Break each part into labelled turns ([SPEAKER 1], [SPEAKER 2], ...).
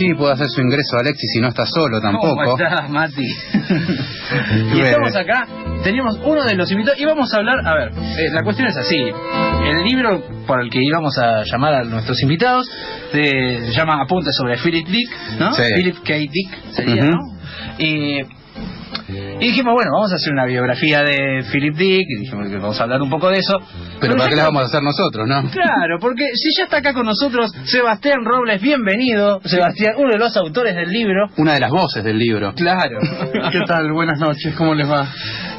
[SPEAKER 1] Sí puede hacer su ingreso Alexis y no está solo tampoco.
[SPEAKER 2] ¿Cómo estás, Mati? y estamos acá, tenemos uno de los invitados y vamos a hablar, a ver, eh, la cuestión es así, el libro por el que íbamos a llamar a nuestros invitados eh, se llama Apuntes sobre Philip Dick, ¿no?
[SPEAKER 1] Sí.
[SPEAKER 2] Philip K. Dick sería,
[SPEAKER 1] Ujú.
[SPEAKER 2] ¿no? Y, y dijimos, bueno, vamos a hacer una biografía de Philip Dick, y dijimos que vamos a hablar un poco de eso.
[SPEAKER 1] Pero ¿para qué la vamos a hacer nosotros, no?
[SPEAKER 2] Claro, porque si ya está acá con nosotros Sebastián Robles, bienvenido. Sebastián, uno de los autores del libro.
[SPEAKER 1] Una de las voces del libro.
[SPEAKER 2] Claro.
[SPEAKER 3] ¿Qué tal? Buenas noches, ¿cómo les va?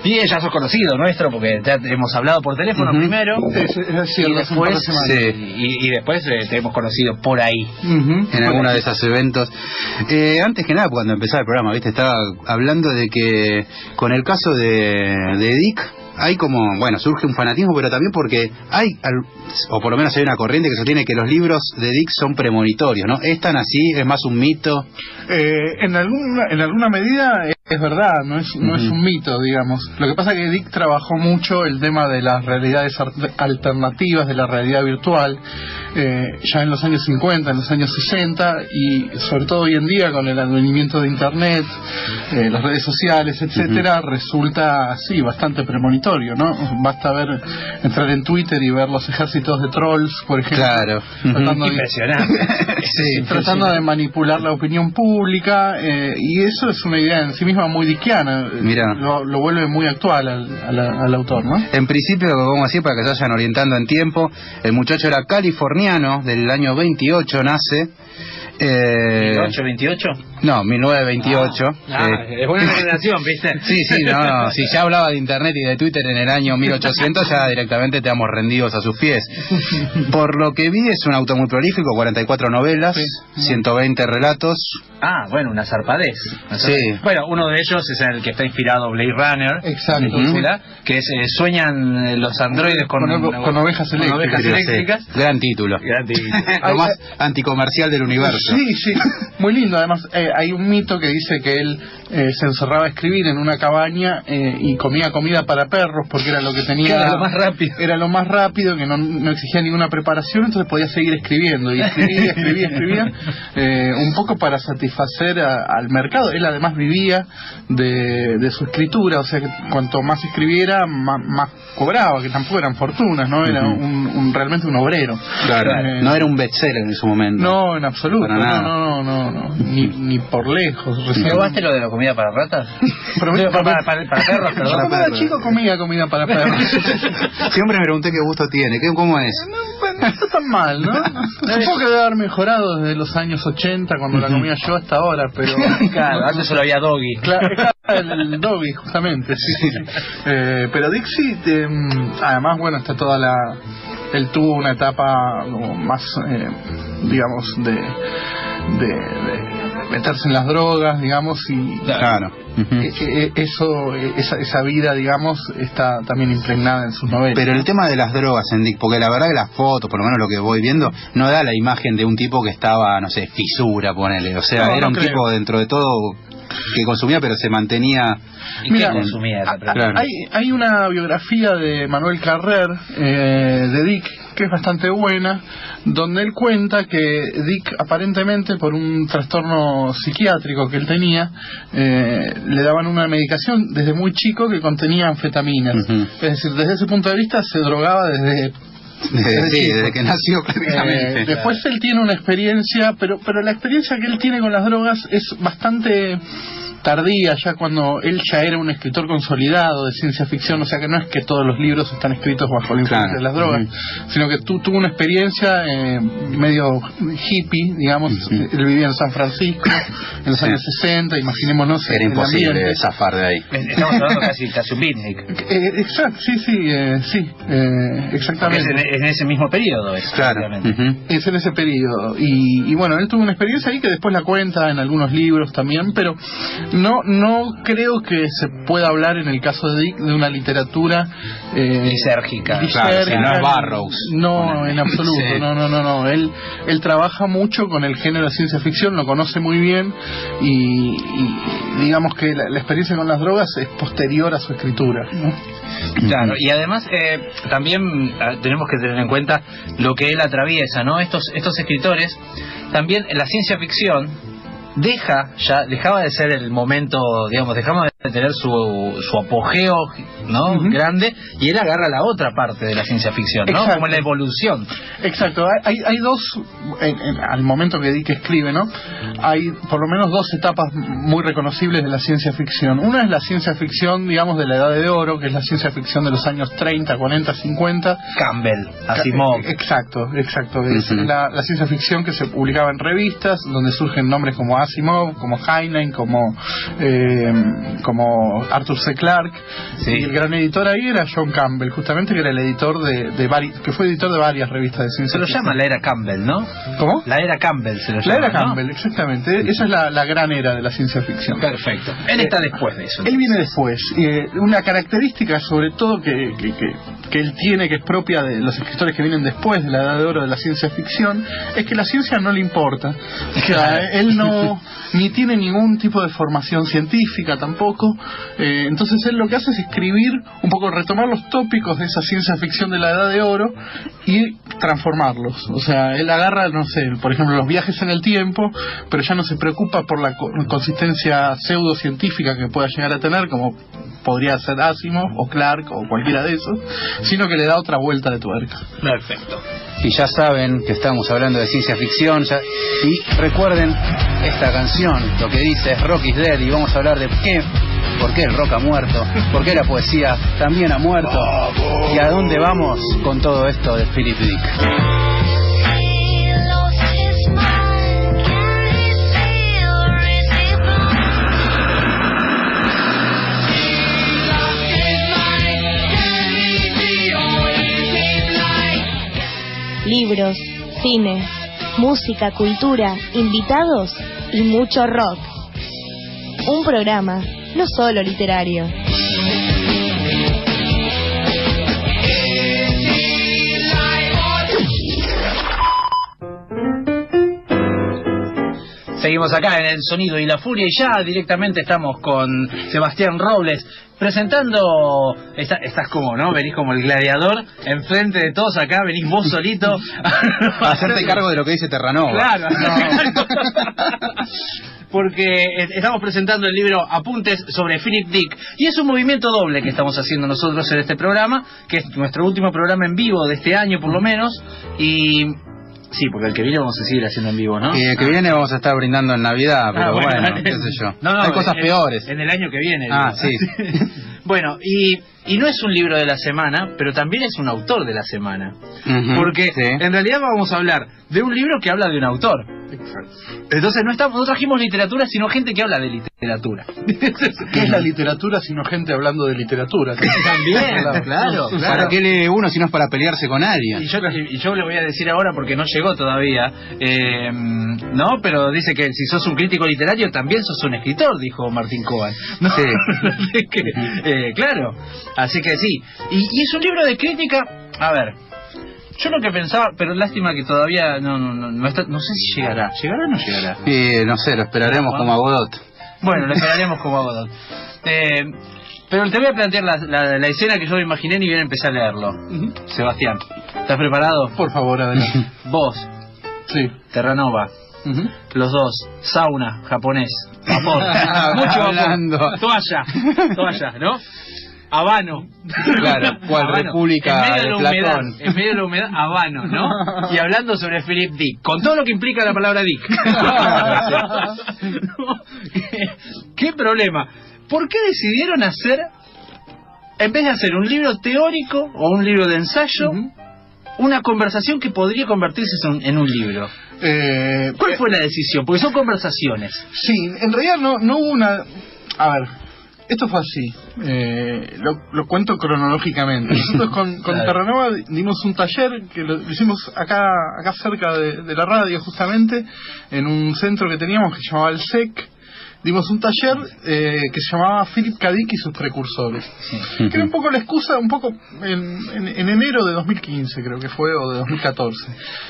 [SPEAKER 2] Y ya sos conocido nuestro porque ya te hemos hablado por teléfono primero.
[SPEAKER 3] Es, es
[SPEAKER 2] Y
[SPEAKER 3] cierto, par de
[SPEAKER 2] después, y, y después eh, te hemos conocido por ahí.
[SPEAKER 1] En alguno de esos eventos. Eh, antes que nada, cuando empezaba el programa, viste, estaba hablando de que con el caso de, de Dick hay como, bueno, surge un fanatismo, pero también porque hay, al- o por lo menos hay una corriente que sostiene que los libros de Dick son premonitorios, ¿no? ¿Es tan así? ¿Es más un mito?
[SPEAKER 3] Eh, en, alguna, en alguna medida es verdad, no es, no es un mito, digamos. Lo que pasa es que Dick trabajó mucho el tema de las realidades alternativas, de la realidad virtual, eh, ya en los años 50, en los años 60 y sobre todo hoy en día con el advenimiento de Internet, eh, las redes sociales, etcétera, resulta así bastante premonitorio, ¿no? Basta ver entrar en Twitter y ver los ejércitos de trolls, por ejemplo,
[SPEAKER 1] Claro.
[SPEAKER 3] tratando de-
[SPEAKER 2] Impresionante.
[SPEAKER 3] Sí, tratando de manipular la opinión pública eh, y eso es una idea en sí misma muy dickiana.
[SPEAKER 1] Mirá.
[SPEAKER 3] Lo, lo vuelve muy actual al, al- al autor, ¿no?
[SPEAKER 1] En principio, vamos a decir, para que se vayan orientando en tiempo, el muchacho era californiano, del año 28 nace. Eh,
[SPEAKER 2] 828.
[SPEAKER 1] no, 1928.
[SPEAKER 2] Ah,
[SPEAKER 1] eh,
[SPEAKER 2] es buena generación, ¿viste?
[SPEAKER 1] Sí, sí, no, no. Si ya hablaba de Internet y de Twitter en el año 1800, ya directamente te damos rendidos a sus pies. Por lo que vi, es un autor muy prolífico, 44 novelas,
[SPEAKER 3] Sí.
[SPEAKER 1] 120 relatos.
[SPEAKER 2] Ah, bueno, una zarpadez. Una
[SPEAKER 1] Sí.
[SPEAKER 2] Bueno, uno de ellos es el que está inspirado Blade Runner.
[SPEAKER 3] Exacto.
[SPEAKER 2] Película, que es eh, Sueñan eh, los androides con,
[SPEAKER 3] Con con ovejas
[SPEAKER 2] con
[SPEAKER 3] eléctricas.
[SPEAKER 2] ovejas eléctricas.
[SPEAKER 1] Gran título.
[SPEAKER 2] Gran título.
[SPEAKER 1] Lo más anticomercial del universo.
[SPEAKER 3] Sí, sí, muy lindo. Además, eh, hay un mito que dice que él eh, se encerraba a escribir en una cabaña eh, y comía comida para perros porque era lo que tenía.
[SPEAKER 2] Que era lo más rápido.
[SPEAKER 3] Era lo más rápido, que no, no exigía ninguna preparación, entonces podía seguir escribiendo. Y escribía, escribía, escribía, eh, un poco para satisfacer a- al mercado. Él además vivía de, de su escritura, o sea que cuanto más escribiera, más, más cobraba, que tampoco eran fortunas, ¿no? Era un, un- realmente un obrero.
[SPEAKER 1] Claro,
[SPEAKER 3] Eh,
[SPEAKER 1] no era un bestseller en su momento.
[SPEAKER 3] no, en absoluto,
[SPEAKER 1] Para
[SPEAKER 3] no,
[SPEAKER 1] nada.
[SPEAKER 3] no, no, no, no, ni, ni por lejos. Recién-
[SPEAKER 2] ¿Probaste lo de la comida para ratas? Para, para- para perros, perdón.
[SPEAKER 3] Cuando era chico comía comida para perros.
[SPEAKER 1] Siempre me pregunté qué gusto tiene, qué, cómo es.
[SPEAKER 3] no, no está tan mal, ¿no? Supongo que debe haber mejorado desde los años 80 cuando la comía yo hasta ahora, pero...
[SPEAKER 2] Claro, antes solo había doggy.
[SPEAKER 3] Claro, el, Dobby, justamente, sí, sí, sí. Eh, pero Dixie, eh, además, bueno, está toda la... Él tuvo una etapa más, eh, digamos, de, de, de meterse en las drogas, digamos, y...
[SPEAKER 1] Claro. Ujú.
[SPEAKER 3] Eh, eh, eso esa, esa vida digamos está también impregnada en sus novelas
[SPEAKER 1] Pero el tema de las drogas en Dick, porque la verdad que las fotos, por lo menos lo que voy viendo, no da la imagen de un tipo que estaba, no sé, fisura, ponele. O sea,
[SPEAKER 3] No,
[SPEAKER 1] era
[SPEAKER 3] no
[SPEAKER 1] un
[SPEAKER 3] creo.
[SPEAKER 1] tipo dentro de todo que consumía, pero se mantenía.
[SPEAKER 2] ¿Y
[SPEAKER 3] Mira,
[SPEAKER 2] consumía.
[SPEAKER 3] Hay, hay una biografía de Manuel Carrer, eh, de Dick, que es bastante buena, donde él cuenta que Dick aparentemente por un trastorno psiquiátrico que él tenía, eh, le daban una medicación desde muy chico que contenía anfetaminas. Es decir, desde ese punto de vista se drogaba desde
[SPEAKER 1] Desde, sí,
[SPEAKER 3] chico.
[SPEAKER 1] desde que nació
[SPEAKER 3] Eh,
[SPEAKER 1] prácticamente.
[SPEAKER 3] después él tiene una experiencia, pero pero la experiencia que él tiene con las drogas es bastante tardía, ya cuando él ya era un escritor consolidado de ciencia ficción, o sea que no es que todos los libros están escritos bajo la influencia
[SPEAKER 1] Claro.
[SPEAKER 3] de las drogas, sino que tú tuvo una experiencia eh, medio hippie, digamos,
[SPEAKER 1] Ujú.
[SPEAKER 3] él vivía en San Francisco en los
[SPEAKER 1] Sí.
[SPEAKER 3] años 60, imaginémonos
[SPEAKER 1] Era imposible
[SPEAKER 3] ambiente.
[SPEAKER 1] zafar de ahí.
[SPEAKER 2] Estamos hablando casi, casi un.
[SPEAKER 3] Eh, exacto, sí, sí, eh, sí, eh,
[SPEAKER 2] Porque es
[SPEAKER 3] exactamente.
[SPEAKER 2] en, en ese mismo periodo, es,
[SPEAKER 1] Claro.
[SPEAKER 2] obviamente.
[SPEAKER 1] ujú.
[SPEAKER 3] Es en ese periodo. Y, y bueno, él tuvo una experiencia ahí que después la cuenta en algunos libros también, pero no no creo que se pueda hablar en el caso de Dick de una literatura eh,
[SPEAKER 2] Lisérgica.
[SPEAKER 1] Claro, no es Barrows.
[SPEAKER 3] No, en absoluto,
[SPEAKER 1] Sí.
[SPEAKER 3] no, no, no, no. Él, él trabaja mucho con el género de ciencia ficción, lo conoce muy bien y, y digamos que la, la experiencia con las drogas es posterior a su escritura. ¿no?
[SPEAKER 2] Claro, y además eh, también ah, tenemos que tener en cuenta lo que él atraviesa, ¿no? Estos, estos escritores, también la ciencia ficción deja ya dejaba de ser el momento digamos dejamos de tener su, su apogeo no grande y él agarra la otra parte de la ciencia ficción no
[SPEAKER 3] Exacto.
[SPEAKER 2] como la evolución
[SPEAKER 3] Exacto, hay, hay dos, en- en- al momento que Dick escribe, ¿no? Hay por lo menos dos etapas muy reconocibles de la ciencia ficción. Una es la ciencia ficción, digamos, de la Edad de Oro, que es la ciencia ficción de los años 30, 40, 50.
[SPEAKER 2] Campbell Asimov
[SPEAKER 3] Eh, Exacto, exacto. Es la, la ciencia ficción que se publicaba en revistas, donde surgen nombres como Asimov, como Heinlein, como, eh, como Arthur C. Clarke.
[SPEAKER 2] Sí.
[SPEAKER 3] Y el gran editor ahí era John Campbell, justamente que era el editor de, de vari- que fue editor de varias revistas de ciencia
[SPEAKER 2] se lo
[SPEAKER 3] ficción.
[SPEAKER 2] llama la era Campbell no
[SPEAKER 3] ¿Cómo?
[SPEAKER 2] la era Campbell se lo
[SPEAKER 3] La
[SPEAKER 2] llama
[SPEAKER 3] era
[SPEAKER 2] ¿no?
[SPEAKER 3] Campbell, exactamente. Esa es la, la gran era de la ciencia ficción.
[SPEAKER 2] perfecto él está después de eso
[SPEAKER 3] Él viene después. Eh, una característica, sobre todo, que, que, que- que él tiene, que es propia de los escritores que vienen después de la edad de oro de la ciencia ficción, es que la ciencia no le importa. O sea, él no ni tiene ningún tipo de formación científica tampoco. Eh, entonces él lo que hace es escribir, un poco retomar los tópicos de esa ciencia ficción de la edad de oro y transformarlos. O sea, él agarra, no sé, por ejemplo, los viajes en el tiempo, pero ya no se preocupa por la co- consistencia pseudocientífica que pueda llegar a tener, como podría ser Asimov o Clark o cualquiera de esos, sino que le da otra vuelta de tuerca.
[SPEAKER 2] perfecto
[SPEAKER 1] Y ya saben que estamos hablando de ciencia ficción. ya- y recuerden esta canción, lo que dice Rock is Dead. Y vamos a hablar de qué, por qué el rock ha muerto, por qué la poesía también ha muerto. Y a dónde vamos con todo esto de Philip Dick.
[SPEAKER 4] Libros, cine, música, cultura, invitados y mucho rock. Un programa no solo literario.
[SPEAKER 2] Seguimos acá en el Sonido y la Furia y ya directamente estamos con Sebastián Robles presentando, está- estás como, ¿no? Venís como el gladiador enfrente de todos acá, venís vos solito.
[SPEAKER 1] A hacerte cargo de lo que dice Terranova.
[SPEAKER 2] Claro, porque eh, estamos presentando el libro Apuntes sobre Philip Dick y es un movimiento doble que estamos haciendo nosotros en este programa, que es nuestro último programa en vivo de este año por lo menos y sí, porque el que viene vamos a seguir haciendo en vivo, ¿no?
[SPEAKER 1] Y el que viene vamos a estar brindando en Navidad, pero
[SPEAKER 2] Ah,
[SPEAKER 1] bueno,
[SPEAKER 2] dale.
[SPEAKER 1] qué sé yo.
[SPEAKER 2] No, no,
[SPEAKER 1] Hay cosas
[SPEAKER 2] en-
[SPEAKER 1] peores.
[SPEAKER 2] En el año que viene.
[SPEAKER 1] Ah,
[SPEAKER 2] digo.
[SPEAKER 1] sí.
[SPEAKER 2] bueno, y, y no es un libro de la semana, pero también es un autor de la semana. Porque
[SPEAKER 1] sí.
[SPEAKER 2] en realidad vamos a hablar de un libro que habla de un autor. Entonces no, estamos, no trajimos literatura, sino gente que habla de literatura.
[SPEAKER 3] ¿Qué es la literatura sino gente hablando de literatura?
[SPEAKER 2] También, claro, claro.
[SPEAKER 1] ¿Para qué lee uno si no es para pelearse con alguien?
[SPEAKER 2] Y yo, y yo le voy a decir ahora porque no llegó todavía, eh, ¿no? Pero dice que si sos un crítico literario también sos un escritor, dijo Martín Coban. ¿no?
[SPEAKER 1] Sí.
[SPEAKER 2] Que, eh, claro, así que sí. Y, y es un libro de crítica, a ver, yo lo que pensaba, pero lástima que todavía no, no, no, no está, no sé si llegará. ¿Llegará o no llegará?
[SPEAKER 1] Y no sé, lo esperaremos como a Godot.
[SPEAKER 2] Bueno, lo esperaremos como Godot. Eh, pero te voy a plantear la, la, la escena que yo me imaginé ni bien empecé a leerlo. Sebastián, ¿estás preparado?
[SPEAKER 3] Por favor, adelante.
[SPEAKER 2] Vos,
[SPEAKER 3] Sí.
[SPEAKER 2] Terranova, los dos, sauna, japonés, vapor, mucho vapor, toalla, toalla, ¿no? Habano.
[SPEAKER 1] Claro, cual
[SPEAKER 2] Habano.
[SPEAKER 1] república
[SPEAKER 2] en medio de,
[SPEAKER 1] de
[SPEAKER 2] la humedad,
[SPEAKER 1] Platón.
[SPEAKER 2] en medio de la humedad, habano, ¿no? Y hablando sobre Philip Dick, con todo lo que implica la palabra Dick. ¿Qué, qué problema? ¿Por qué decidieron hacer, en vez de hacer un libro teórico o un libro de ensayo, una conversación que podría convertirse en un, en un libro?
[SPEAKER 3] Eh,
[SPEAKER 2] ¿Cuál fue la decisión? Porque son conversaciones.
[SPEAKER 3] Sí, en realidad no, no hubo una... A ver, esto fue así. Eh, lo, lo cuento cronológicamente. Nosotros con, con
[SPEAKER 2] Claro.
[SPEAKER 3] Terranova dimos un taller que lo, lo hicimos acá acá cerca de, de la radio justamente, en un centro que teníamos que se llamaba el SEC. Dimos un taller eh, que se llamaba Philip K. Dick y sus precursores. Que era un poco la excusa, un poco en, en- en enero de 2015 creo que fue, o de 2014.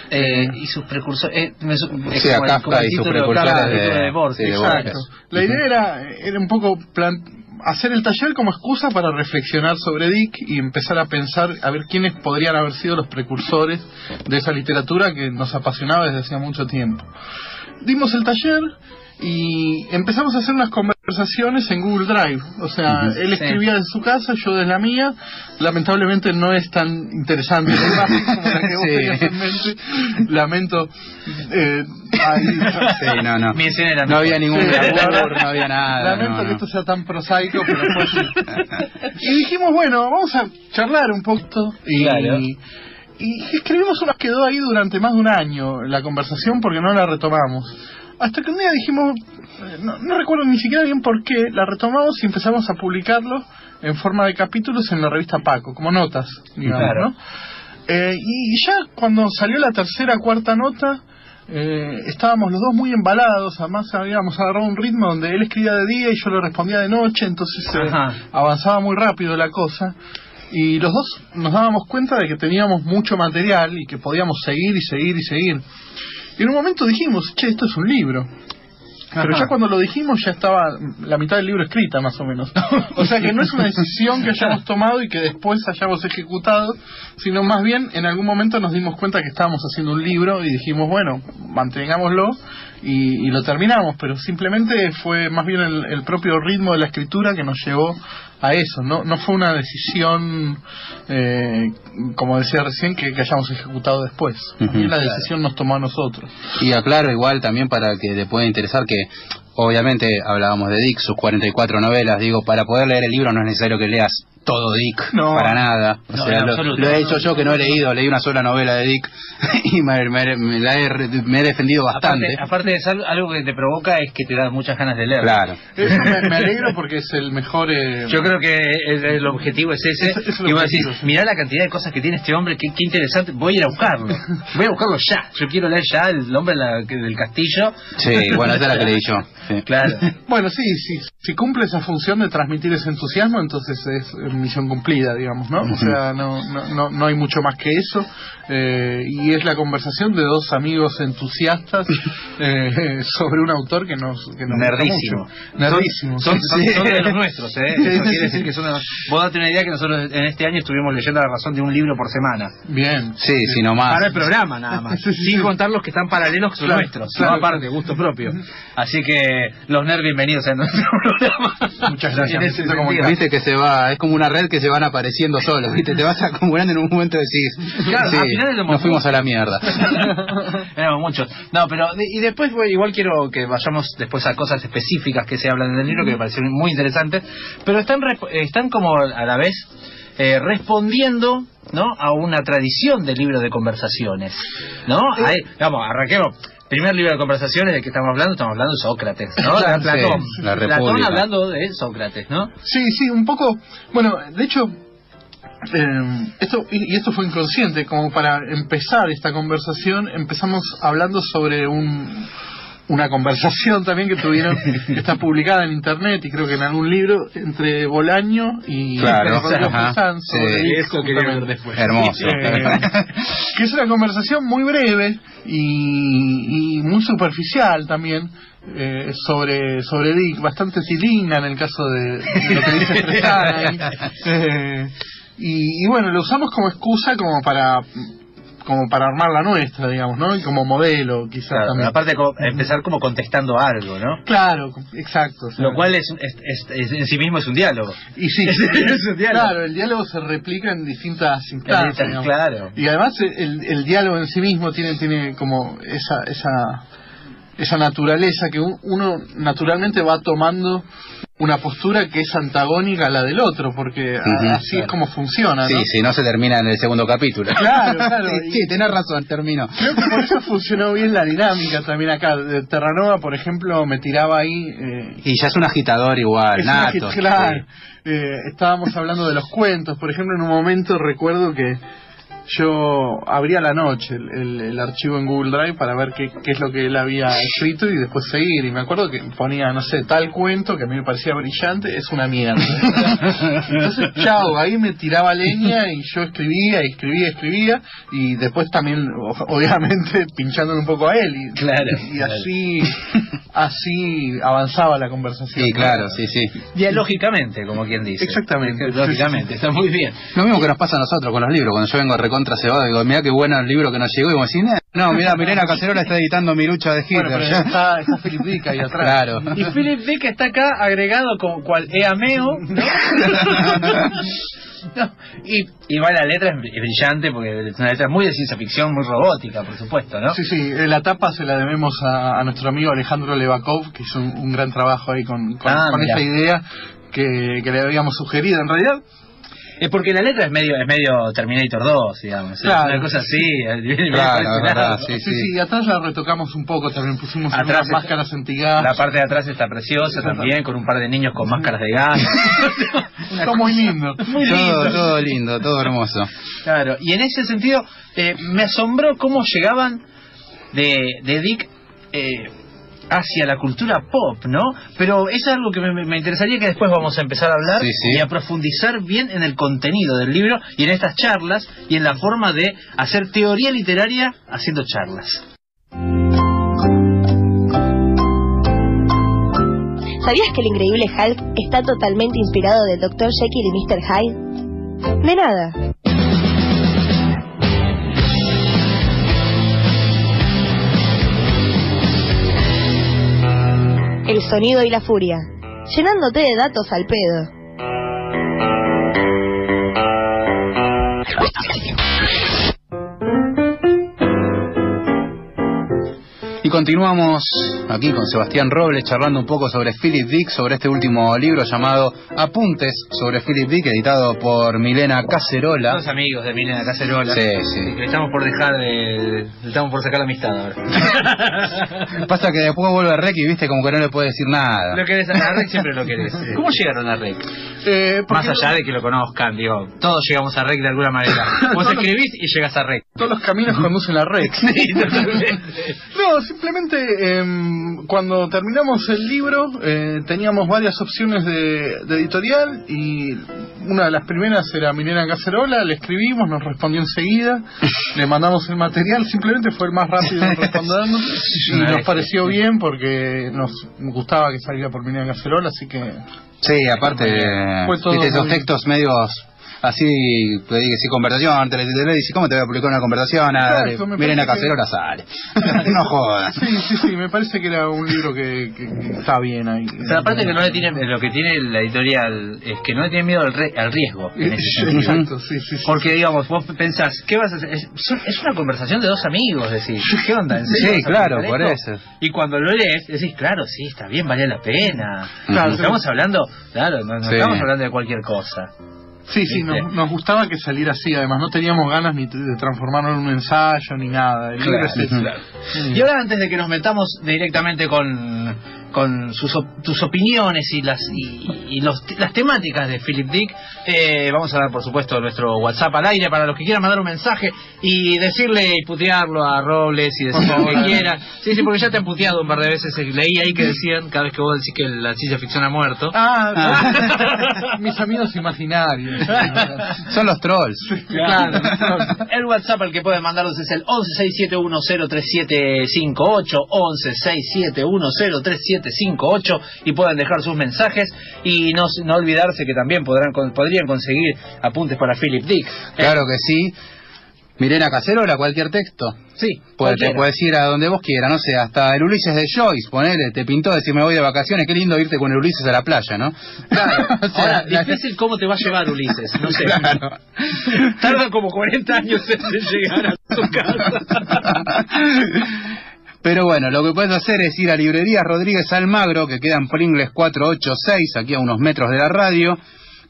[SPEAKER 2] Eh, y sus precursores. Eh, me
[SPEAKER 1] Sí, a
[SPEAKER 2] como el-
[SPEAKER 1] Kafka
[SPEAKER 2] como el
[SPEAKER 1] y sus precursores de-
[SPEAKER 2] de Borges.
[SPEAKER 1] sí, de
[SPEAKER 3] Exacto.
[SPEAKER 1] Borges.
[SPEAKER 3] La idea era, era un poco plan- hacer el taller como excusa para reflexionar sobre Dick y empezar a pensar a ver quiénes podrían haber sido los precursores de esa literatura que nos apasionaba desde hacía mucho tiempo. Dimos el taller y empezamos a hacer unas conversaciones en Google Drive. O sea, él
[SPEAKER 2] Sí.
[SPEAKER 3] escribía desde su casa, yo desde la mía. Lamentablemente no es tan interesante como la que vos
[SPEAKER 1] Sí.
[SPEAKER 3] tenías en mente. Lamento. Eh, ahí-
[SPEAKER 1] Sí, no, no.
[SPEAKER 2] Mi escena era
[SPEAKER 1] No había ningún
[SPEAKER 3] Sí, la
[SPEAKER 1] glamour,
[SPEAKER 3] verdad,
[SPEAKER 1] no había nada.
[SPEAKER 3] Lamento
[SPEAKER 1] no,
[SPEAKER 3] que esto sea tan prosaico, pero fue así. Y dijimos, bueno, vamos a charlar un poco. Y,
[SPEAKER 2] Claro.
[SPEAKER 3] y escribimos unas quedó ahí durante más de un año la conversación porque no la retomamos. Hasta que un día dijimos, eh, no, no recuerdo ni siquiera bien por qué, la retomamos y empezamos a publicarlo en forma de capítulos en la revista Paco, como notas, digamos,
[SPEAKER 2] Claro.
[SPEAKER 3] ¿no? Eh, y ya cuando salió la tercera cuarta nota, eh, estábamos los dos muy embalados, además habíamos agarrado un ritmo donde él escribía de día y yo le respondía de noche, entonces eh, avanzaba muy rápido la cosa. Y los dos nos dábamos cuenta de que teníamos mucho material y que podíamos seguir y seguir y seguir. Y en un momento dijimos, che, esto es un libro. Pero
[SPEAKER 2] Ajá.
[SPEAKER 3] ya cuando lo dijimos ya estaba la mitad del libro escrita más o menos. O sea que no es una decisión que hayamos tomado y que después hayamos ejecutado, sino más bien en algún momento nos dimos cuenta que estábamos haciendo un libro y dijimos, bueno, mantengámoslo y, y lo terminamos, pero simplemente fue más bien el, el propio ritmo de la escritura que nos llevó a eso, no, no fue una decisión, eh, como decía recién, que, que hayamos ejecutado después. Bien la decisión nos tomó a nosotros.
[SPEAKER 1] Y aclaro igual también para que te pueda interesar que obviamente hablábamos de Dick, sus 44 novelas, digo, para poder leer el libro no es necesario que leas todo Dick,
[SPEAKER 3] No.
[SPEAKER 1] para nada. O
[SPEAKER 2] No,
[SPEAKER 1] sea,
[SPEAKER 2] en
[SPEAKER 1] lo, he hecho yo que no he leído, leí una sola novela de Dick y me, me- me la he, re- me he defendido bastante.
[SPEAKER 2] Aparte, aparte de eso, algo que te provoca es que te da muchas ganas de leer.
[SPEAKER 1] Claro.
[SPEAKER 3] Eso me, me alegro porque es el mejor... eh,
[SPEAKER 2] Yo creo que el, el objetivo es ese.
[SPEAKER 3] Es-
[SPEAKER 2] y vos decís, mirá la cantidad de cosas que tiene este hombre, qué, qué interesante, voy a ir a buscarlo. Voy a buscarlo ya. Yo quiero leer ya el hombre la- que- del castillo.
[SPEAKER 1] Sí, bueno, esa es la que leí yo. sí.
[SPEAKER 2] Claro.
[SPEAKER 3] Bueno, sí, sí, si cumple esa función de transmitir ese entusiasmo, entonces es misión cumplida, digamos, ¿no? O sea, no, no, no, no hay mucho más que eso. eh, y es la conversación de dos amigos entusiastas eh, sobre un autor que nos, que nos gusta
[SPEAKER 2] Nerdísimo.
[SPEAKER 3] mucho. Nerdísimo.
[SPEAKER 2] Son, son-
[SPEAKER 3] sí.
[SPEAKER 2] son de los nuestros, ¿eh?
[SPEAKER 3] Sí,
[SPEAKER 2] Eso
[SPEAKER 3] sí,
[SPEAKER 2] quiere
[SPEAKER 3] sí.
[SPEAKER 2] decir que son de los- Vos date una idea que nosotros en este año estuvimos leyendo a la razón de un libro por semana.
[SPEAKER 3] Bien.
[SPEAKER 1] Sí, sí, nomás.
[SPEAKER 2] Para el programa nada más.
[SPEAKER 3] Sí, sí,
[SPEAKER 2] Sin
[SPEAKER 3] sí.
[SPEAKER 2] contar los que están paralelos que son
[SPEAKER 3] Claro,
[SPEAKER 2] nuestros.
[SPEAKER 3] claro.
[SPEAKER 2] No aparte, gusto propio. Así que los nerds bienvenidos a nuestro programa.
[SPEAKER 3] Muchas gracias,
[SPEAKER 2] En
[SPEAKER 3] como
[SPEAKER 2] sentido.
[SPEAKER 1] Viste que se va, es como una red que se van apareciendo solos, ¿viste? Te vas acumulando en un momento decís,
[SPEAKER 2] Claro,
[SPEAKER 1] sí,
[SPEAKER 2] al
[SPEAKER 1] nos fuimos a la mierda.
[SPEAKER 2] Éramos muchos. No, pero y después igual quiero que vayamos después a cosas específicas que se hablan en el libro que me parecieron muy interesantes, pero están están como a la vez eh, respondiendo ¿no? a una tradición de libros de conversaciones. ¿No? Ahí, vamos, arranquemos. Primer libro de conversaciones de que estamos hablando, estamos hablando de Sócrates, ¿no? Platón.
[SPEAKER 1] sí, la
[SPEAKER 2] Platón hablando de Sócrates, ¿no?
[SPEAKER 3] Sí, sí, un poco. Bueno, de hecho, eh, esto y y esto fue inconsciente. Como para empezar esta conversación, empezamos hablando sobre un una conversación también que tuvieron que está publicada en internet y creo que en algún libro entre Bolaño y
[SPEAKER 1] Claro,
[SPEAKER 3] Fusán
[SPEAKER 1] sí.
[SPEAKER 2] Eso después.
[SPEAKER 1] Hermoso.
[SPEAKER 3] Eh, que es una conversación muy breve y, y muy superficial también, eh, sobre sobre Dick, bastante tilinga en el caso de, de lo que dice Fresana ahí. Eh, y, y bueno, lo usamos como excusa como para como para armar la nuestra, digamos, ¿no? Y como modelo, quizás
[SPEAKER 2] Claro,
[SPEAKER 3] también.
[SPEAKER 2] aparte co- empezar como contestando algo, ¿no?
[SPEAKER 3] Claro, exacto. o sea,
[SPEAKER 2] Lo cual es, es- en sí mismo es un diálogo.
[SPEAKER 3] Y sí,
[SPEAKER 2] es un diálogo.
[SPEAKER 3] claro, el diálogo se replica en distintas instancias. digamos.
[SPEAKER 2] Claro.
[SPEAKER 3] Y además el, el diálogo en sí mismo tiene, tiene como esa, esa, esa naturaleza que un- uno naturalmente va tomando una postura que es antagónica a la del otro, porque a-
[SPEAKER 1] Ujú,
[SPEAKER 3] así es como funciona, ¿no?
[SPEAKER 1] Sí, si no se termina en el segundo capítulo.
[SPEAKER 3] Claro, claro.
[SPEAKER 1] Sí, sí, tenés razón, terminó.
[SPEAKER 3] Creo que por eso funcionó bien la dinámica también acá. De Terranova, por ejemplo, me tiraba ahí eh,
[SPEAKER 1] Y ya es un agitador igual,
[SPEAKER 3] Es
[SPEAKER 1] nato.
[SPEAKER 3] que- claro. Eh, estábamos hablando de los cuentos. Por ejemplo, en un momento recuerdo que yo abría la noche el, el- el archivo en Google Drive para ver qué, qué es lo que él había escrito y después seguir. Y me acuerdo que ponía, no sé, tal cuento que a mí me parecía brillante, es una mierda. Entonces, chao, ahí me tiraba leña y yo escribía, y escribía, escribía. Y después también, obviamente, pinchándole un poco a él. Y,
[SPEAKER 2] Claro,
[SPEAKER 3] y
[SPEAKER 2] claro.
[SPEAKER 3] así, así avanzaba la conversación.
[SPEAKER 1] Sí, claro, sí, sí.
[SPEAKER 2] Dialógicamente, como quien dice.
[SPEAKER 3] Exactamente.
[SPEAKER 2] Lógicamente, está muy bien.
[SPEAKER 1] Lo mismo que nos pasa a nosotros con los libros. Cuando yo vengo recontra cebado, digo, mira qué bueno el libro que nos llegó. Y como decís, no, mira, Milena Cacerola está editando mi lucha de Hitler.
[SPEAKER 3] Bueno, pero
[SPEAKER 1] ya.
[SPEAKER 3] está, está Philip Dick ahí atrás.
[SPEAKER 1] Claro.
[SPEAKER 2] Y Philip Dick está acá agregado como cual eameo, ¿no? No, Y igual la letra es br- es brillante porque es una letra muy de ciencia ficción, muy robótica, por supuesto, ¿no?
[SPEAKER 3] Sí, sí, eh, la tapa se la debemos a, a nuestro amigo Alejandro Levakov, que hizo un, un gran trabajo ahí con, con,
[SPEAKER 2] Ah,
[SPEAKER 3] con esta idea que, que le habíamos sugerido. En realidad,
[SPEAKER 2] Es porque la letra es medio es medio Terminator 2, digamos.
[SPEAKER 3] Claro.
[SPEAKER 2] Es una cosa así. viene
[SPEAKER 1] Claro, es verdad, sí,
[SPEAKER 3] sí, sí, atrás la retocamos un poco, también pusimos
[SPEAKER 2] Atrás
[SPEAKER 3] unas
[SPEAKER 2] está-
[SPEAKER 3] máscaras antigas.
[SPEAKER 2] La parte de atrás está preciosa también, con un par de niños con máscaras de gas.
[SPEAKER 3] Está muy lindo.
[SPEAKER 2] Muy lindo.
[SPEAKER 1] Todo, todo lindo, todo hermoso.
[SPEAKER 2] Claro, y en ese sentido eh, me asombró cómo llegaban de, de Dick eh, hacia la cultura pop, ¿no? Pero es algo que me, me interesaría que después vamos a empezar a hablar
[SPEAKER 1] Sí, sí.
[SPEAKER 2] y a profundizar bien en el contenido del libro y en estas charlas y en la forma de hacer teoría literaria haciendo charlas.
[SPEAKER 5] ¿Sabías que el increíble Hulk está totalmente inspirado del Dr. Jekyll y Mr. Hyde? De nada. El sonido y la furia, llenándote de datos al pedo.
[SPEAKER 1] Continuamos aquí con Sebastián Robles charlando un poco sobre Philip Dick, sobre este último libro llamado Apuntes sobre Philip Dick, editado por Milena Cacerola.
[SPEAKER 2] Los amigos de Milena Cacerola.
[SPEAKER 1] Sí, sí.
[SPEAKER 2] Que estamos por dejar de. Estamos por sacar la amistad ahora.
[SPEAKER 1] Pasa que después vuelve Rec y viste como que no le puede decir nada.
[SPEAKER 2] Lo querés a Rec, siempre lo querés. ¿Cómo llegaron a Rec?
[SPEAKER 3] Eh,
[SPEAKER 2] Más allá de que lo conozcan, digo, todos llegamos a Rec de alguna manera. Vos escribís y llegas a Rec.
[SPEAKER 3] Todos los caminos conducen a Rex.
[SPEAKER 2] Sí, totalmente.
[SPEAKER 3] No, simplemente em, cuando terminamos el libro eh, teníamos varias opciones de, de editorial y una de las primeras era Milena Cacerola, le escribimos, nos respondió enseguida, le mandamos el material, simplemente fue el más rápido en respondernos. Y nos pareció bien porque nos gustaba que saliera por Milena Cacerola, así que
[SPEAKER 1] Sí, aparte, viste esos textos medios así, te dije, sí, conversación, te le dice, ¿cómo te voy a publicar una conversación? Dale, miren a
[SPEAKER 3] parece que-
[SPEAKER 1] Cacerola sale. no jodas.
[SPEAKER 3] sí, sí, sí, me parece que era un libro que, que- que está bien ahí.
[SPEAKER 2] Pero aparte que no le tiene, lo que tiene la editorial es que no le tiene miedo al, re- al riesgo. En ese.
[SPEAKER 3] Exacto, sí, sí, sí.
[SPEAKER 2] Porque, digamos, vos pensás, ¿qué vas a hacer? Es, una conversación de dos amigos, decís, ¿qué onda? ¿En serio
[SPEAKER 1] Sí, claro, por eso.
[SPEAKER 2] Y cuando lo lees, decís, claro, sí, está bien, vale la pena.
[SPEAKER 3] Claro,
[SPEAKER 2] estamos hablando, claro, no, no
[SPEAKER 1] Sí.
[SPEAKER 2] estamos hablando de cualquier cosa.
[SPEAKER 3] Sí, sí,
[SPEAKER 2] ¿Viste?
[SPEAKER 3] nos, nos gustaba que saliera así, además no teníamos ganas ni de transformarlo en un ensayo ni nada. El es.
[SPEAKER 2] Y ahora antes de que nos metamos directamente con, con sus, tus opiniones y las y, los, las temáticas de Philip Dick. Eh, vamos a dar, por supuesto, nuestro WhatsApp al aire para los que quieran mandar un mensaje y decirle y putearlo a Robles y decir lo que quieran. Sí, sí, porque ya te han puteado un par de veces. Eh, leí ahí que decían, cada vez que vos decís que la ciencia ficción ha muerto.
[SPEAKER 3] Ah, ah. mis amigos imaginarios.
[SPEAKER 1] Son los trolls.
[SPEAKER 2] Claro, el WhatsApp al que pueden mandarlos es el 1167103758, 1167103758 y pueden dejar sus mensajes y no, no olvidarse que también podrán podrían conseguir apuntes para Philip Dick.
[SPEAKER 1] Claro que sí. Mirena Cacerola, cualquier texto.
[SPEAKER 2] Sí.
[SPEAKER 1] Te puedes ir a donde vos quieras, no sé, hasta el Ulises de Joyce, ponele, te pintó decir me voy de vacaciones, qué lindo irte con el Ulises a la playa, ¿no?
[SPEAKER 2] Claro. Ahora, difícil cómo te va a llevar Ulises, no sé. Claro. Tarda como 40 años en llegar a su casa.
[SPEAKER 1] Pero bueno, lo que puedes hacer es ir a Librería Rodríguez Almagro, que queda en Pringles 486, aquí a unos metros de la radio.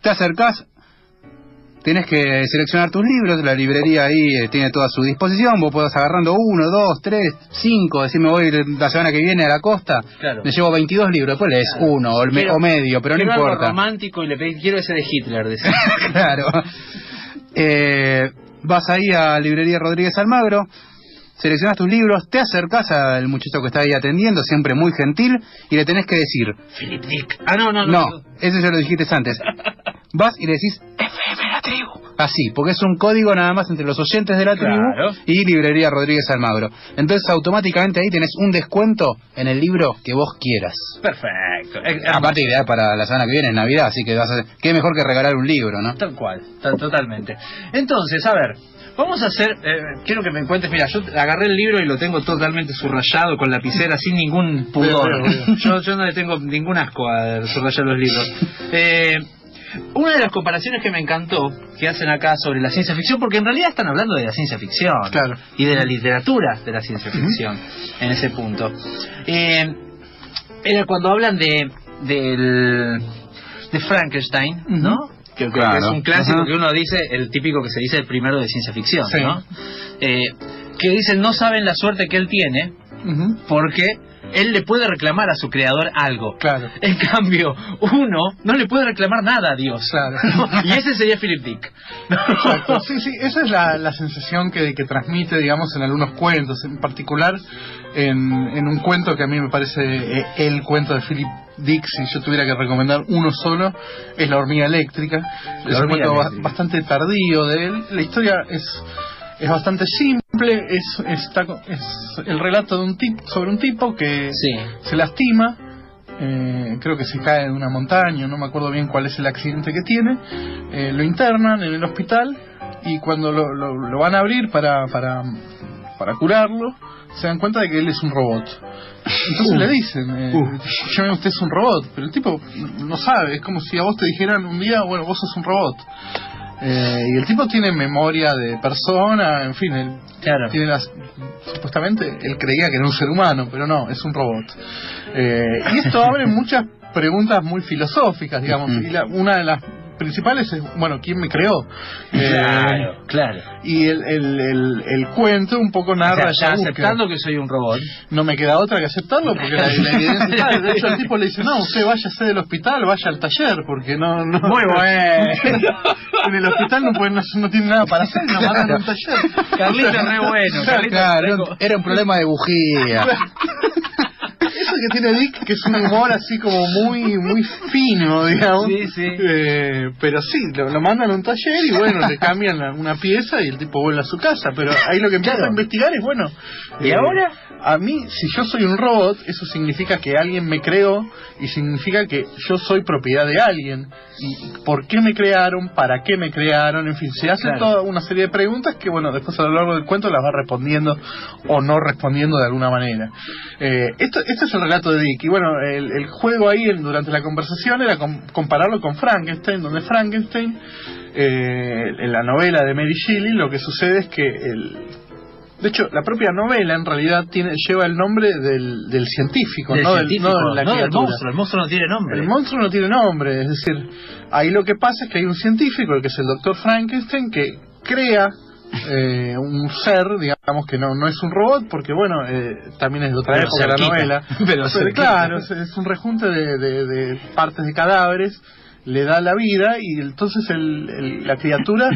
[SPEAKER 1] Te acercás, Tienes que seleccionar tus libros, la librería ahí eh, tiene toda a su disposición, vos podés agarrando uno, dos, tres, cinco, decirme voy la semana que viene a la costa, me llevo 22 libros, después lees uno o, medio, pero no importa.
[SPEAKER 2] Algo romántico y le quiero ese de Hitler,
[SPEAKER 1] claro. Eh, vas ahí a Librería Rodríguez Almagro, seleccionas tus libros, te acercas al muchacho que está ahí atendiendo, siempre muy gentil, y le tenés que decir...
[SPEAKER 2] Philip Dick. Ah, no, no,
[SPEAKER 1] no. No, eso ya lo dijiste antes. Vas y le decís FM la tribu. Así, porque es un código nada más entre los oyentes de la tribu y Librería Rodríguez Almagro. Entonces automáticamente ahí tenés un descuento en el libro que vos quieras.
[SPEAKER 2] Perfecto.
[SPEAKER 1] Eh, Aparte ideal para la semana que viene, en Navidad, así que vas a... qué mejor que regalar un libro, ¿no?
[SPEAKER 2] Tal cual, totalmente. Entonces, a ver, Vamos a hacer, eh, quiero que me cuentes, mira, yo agarré el libro y lo tengo totalmente subrayado con lapicera sin ningún pudor. yo, yo no le tengo ningún asco a subrayar los libros. Eh, una de las comparaciones que me encantó que hacen acá sobre la ciencia ficción, porque en realidad están hablando de la ciencia ficción y de la literatura de la ciencia ficción en ese punto. Eh, era cuando hablan de del de Frankenstein, ¿no? Que, es un clásico que uno dice, el típico que se dice el primero de ciencia ficción, ¿no? Eh, que dicen no saben la suerte que él tiene porque él le puede reclamar a su creador algo.
[SPEAKER 3] Claro.
[SPEAKER 2] En cambio, uno no le puede reclamar nada a Dios.
[SPEAKER 3] Claro.
[SPEAKER 2] y ese sería Philip Dick.
[SPEAKER 3] Exacto. Sí, sí, esa es la, la sensación que, que transmite, digamos, en algunos cuentos. En particular, en, en un cuento que a mí me parece eh, el cuento de Philip Dick, si yo tuviera que recomendar uno solo, es La hormiga eléctrica. es un cuento bastante tardío de él. La historia es es bastante simple, es, está, es el relato de un tipo, sobre un tipo que se lastima, eh, creo que se cae de una montaña, no me acuerdo bien cuál es el accidente que tiene, eh, lo internan en el hospital y cuando lo, lo, van a abrir para, para, para curarlo, se dan cuenta de que él es un robot. Entonces le dicen, eh, uh. usted es un robot, pero el tipo no sabe, es como si a vos te dijeran un día, bueno, vos sos un robot. Eh, y el tipo tiene memoria de persona, en fin, él tiene las, supuestamente él creía que era un ser humano, pero no, es un robot. Eh, y esto abre muchas preguntas muy filosóficas, digamos. Y la, una de las principales es, bueno, ¿quién me creó?
[SPEAKER 2] Claro, eh, claro.
[SPEAKER 3] Y el, el, el, el, cuento un poco narra...
[SPEAKER 2] ya aceptando que soy un robot.
[SPEAKER 3] No me queda otra que aceptarlo porque la, evidencia está. De hecho, el tipo le dice, no, usted váyase del hospital, vaya al taller, porque no... no
[SPEAKER 2] Muy bueno.
[SPEAKER 3] en el hospital no, puede, no, tiene nada para hacer, no mandan a un taller.
[SPEAKER 2] Carlito re bueno.
[SPEAKER 1] Carlito, era un problema de bujía.
[SPEAKER 3] Que tiene Dick, que es un humor así como muy muy fino, digamos.
[SPEAKER 2] Sí, sí.
[SPEAKER 3] Eh, pero sí, lo, mandan a un taller y bueno, le cambian una pieza y el tipo vuelve a su casa. Pero ahí lo que empieza a investigar es, bueno.
[SPEAKER 2] ¿Y eh, ahora?
[SPEAKER 3] A mí, si yo soy un robot, eso significa que alguien me creó y significa que yo soy propiedad de alguien. ¿Y por qué me crearon? ¿Para qué me crearon? En fin, se hace toda una serie de preguntas que, bueno, después a lo largo del cuento las va respondiendo o no respondiendo de alguna manera. Eh, esto, este es el relato de Dick. Y bueno, el, juego ahí durante la conversación era compararlo con Frankenstein, donde Frankenstein, eh, en la novela de Mary Shelley, lo que sucede es que el de hecho, la propia novela en realidad tiene, lleva el nombre del, del científico, no, Del,
[SPEAKER 2] no la monstruo. El monstruo no tiene nombre.
[SPEAKER 3] El monstruo no tiene nombre. Es decir, ahí lo que pasa es que hay un científico, el que es el doctor Frankenstein, que crea eh, un ser, digamos que no no es un robot, porque bueno, eh, también es de otra época la novela. pero, claro, es, un rejunte de, de, partes de cadáveres, le da la vida y entonces el, la criatura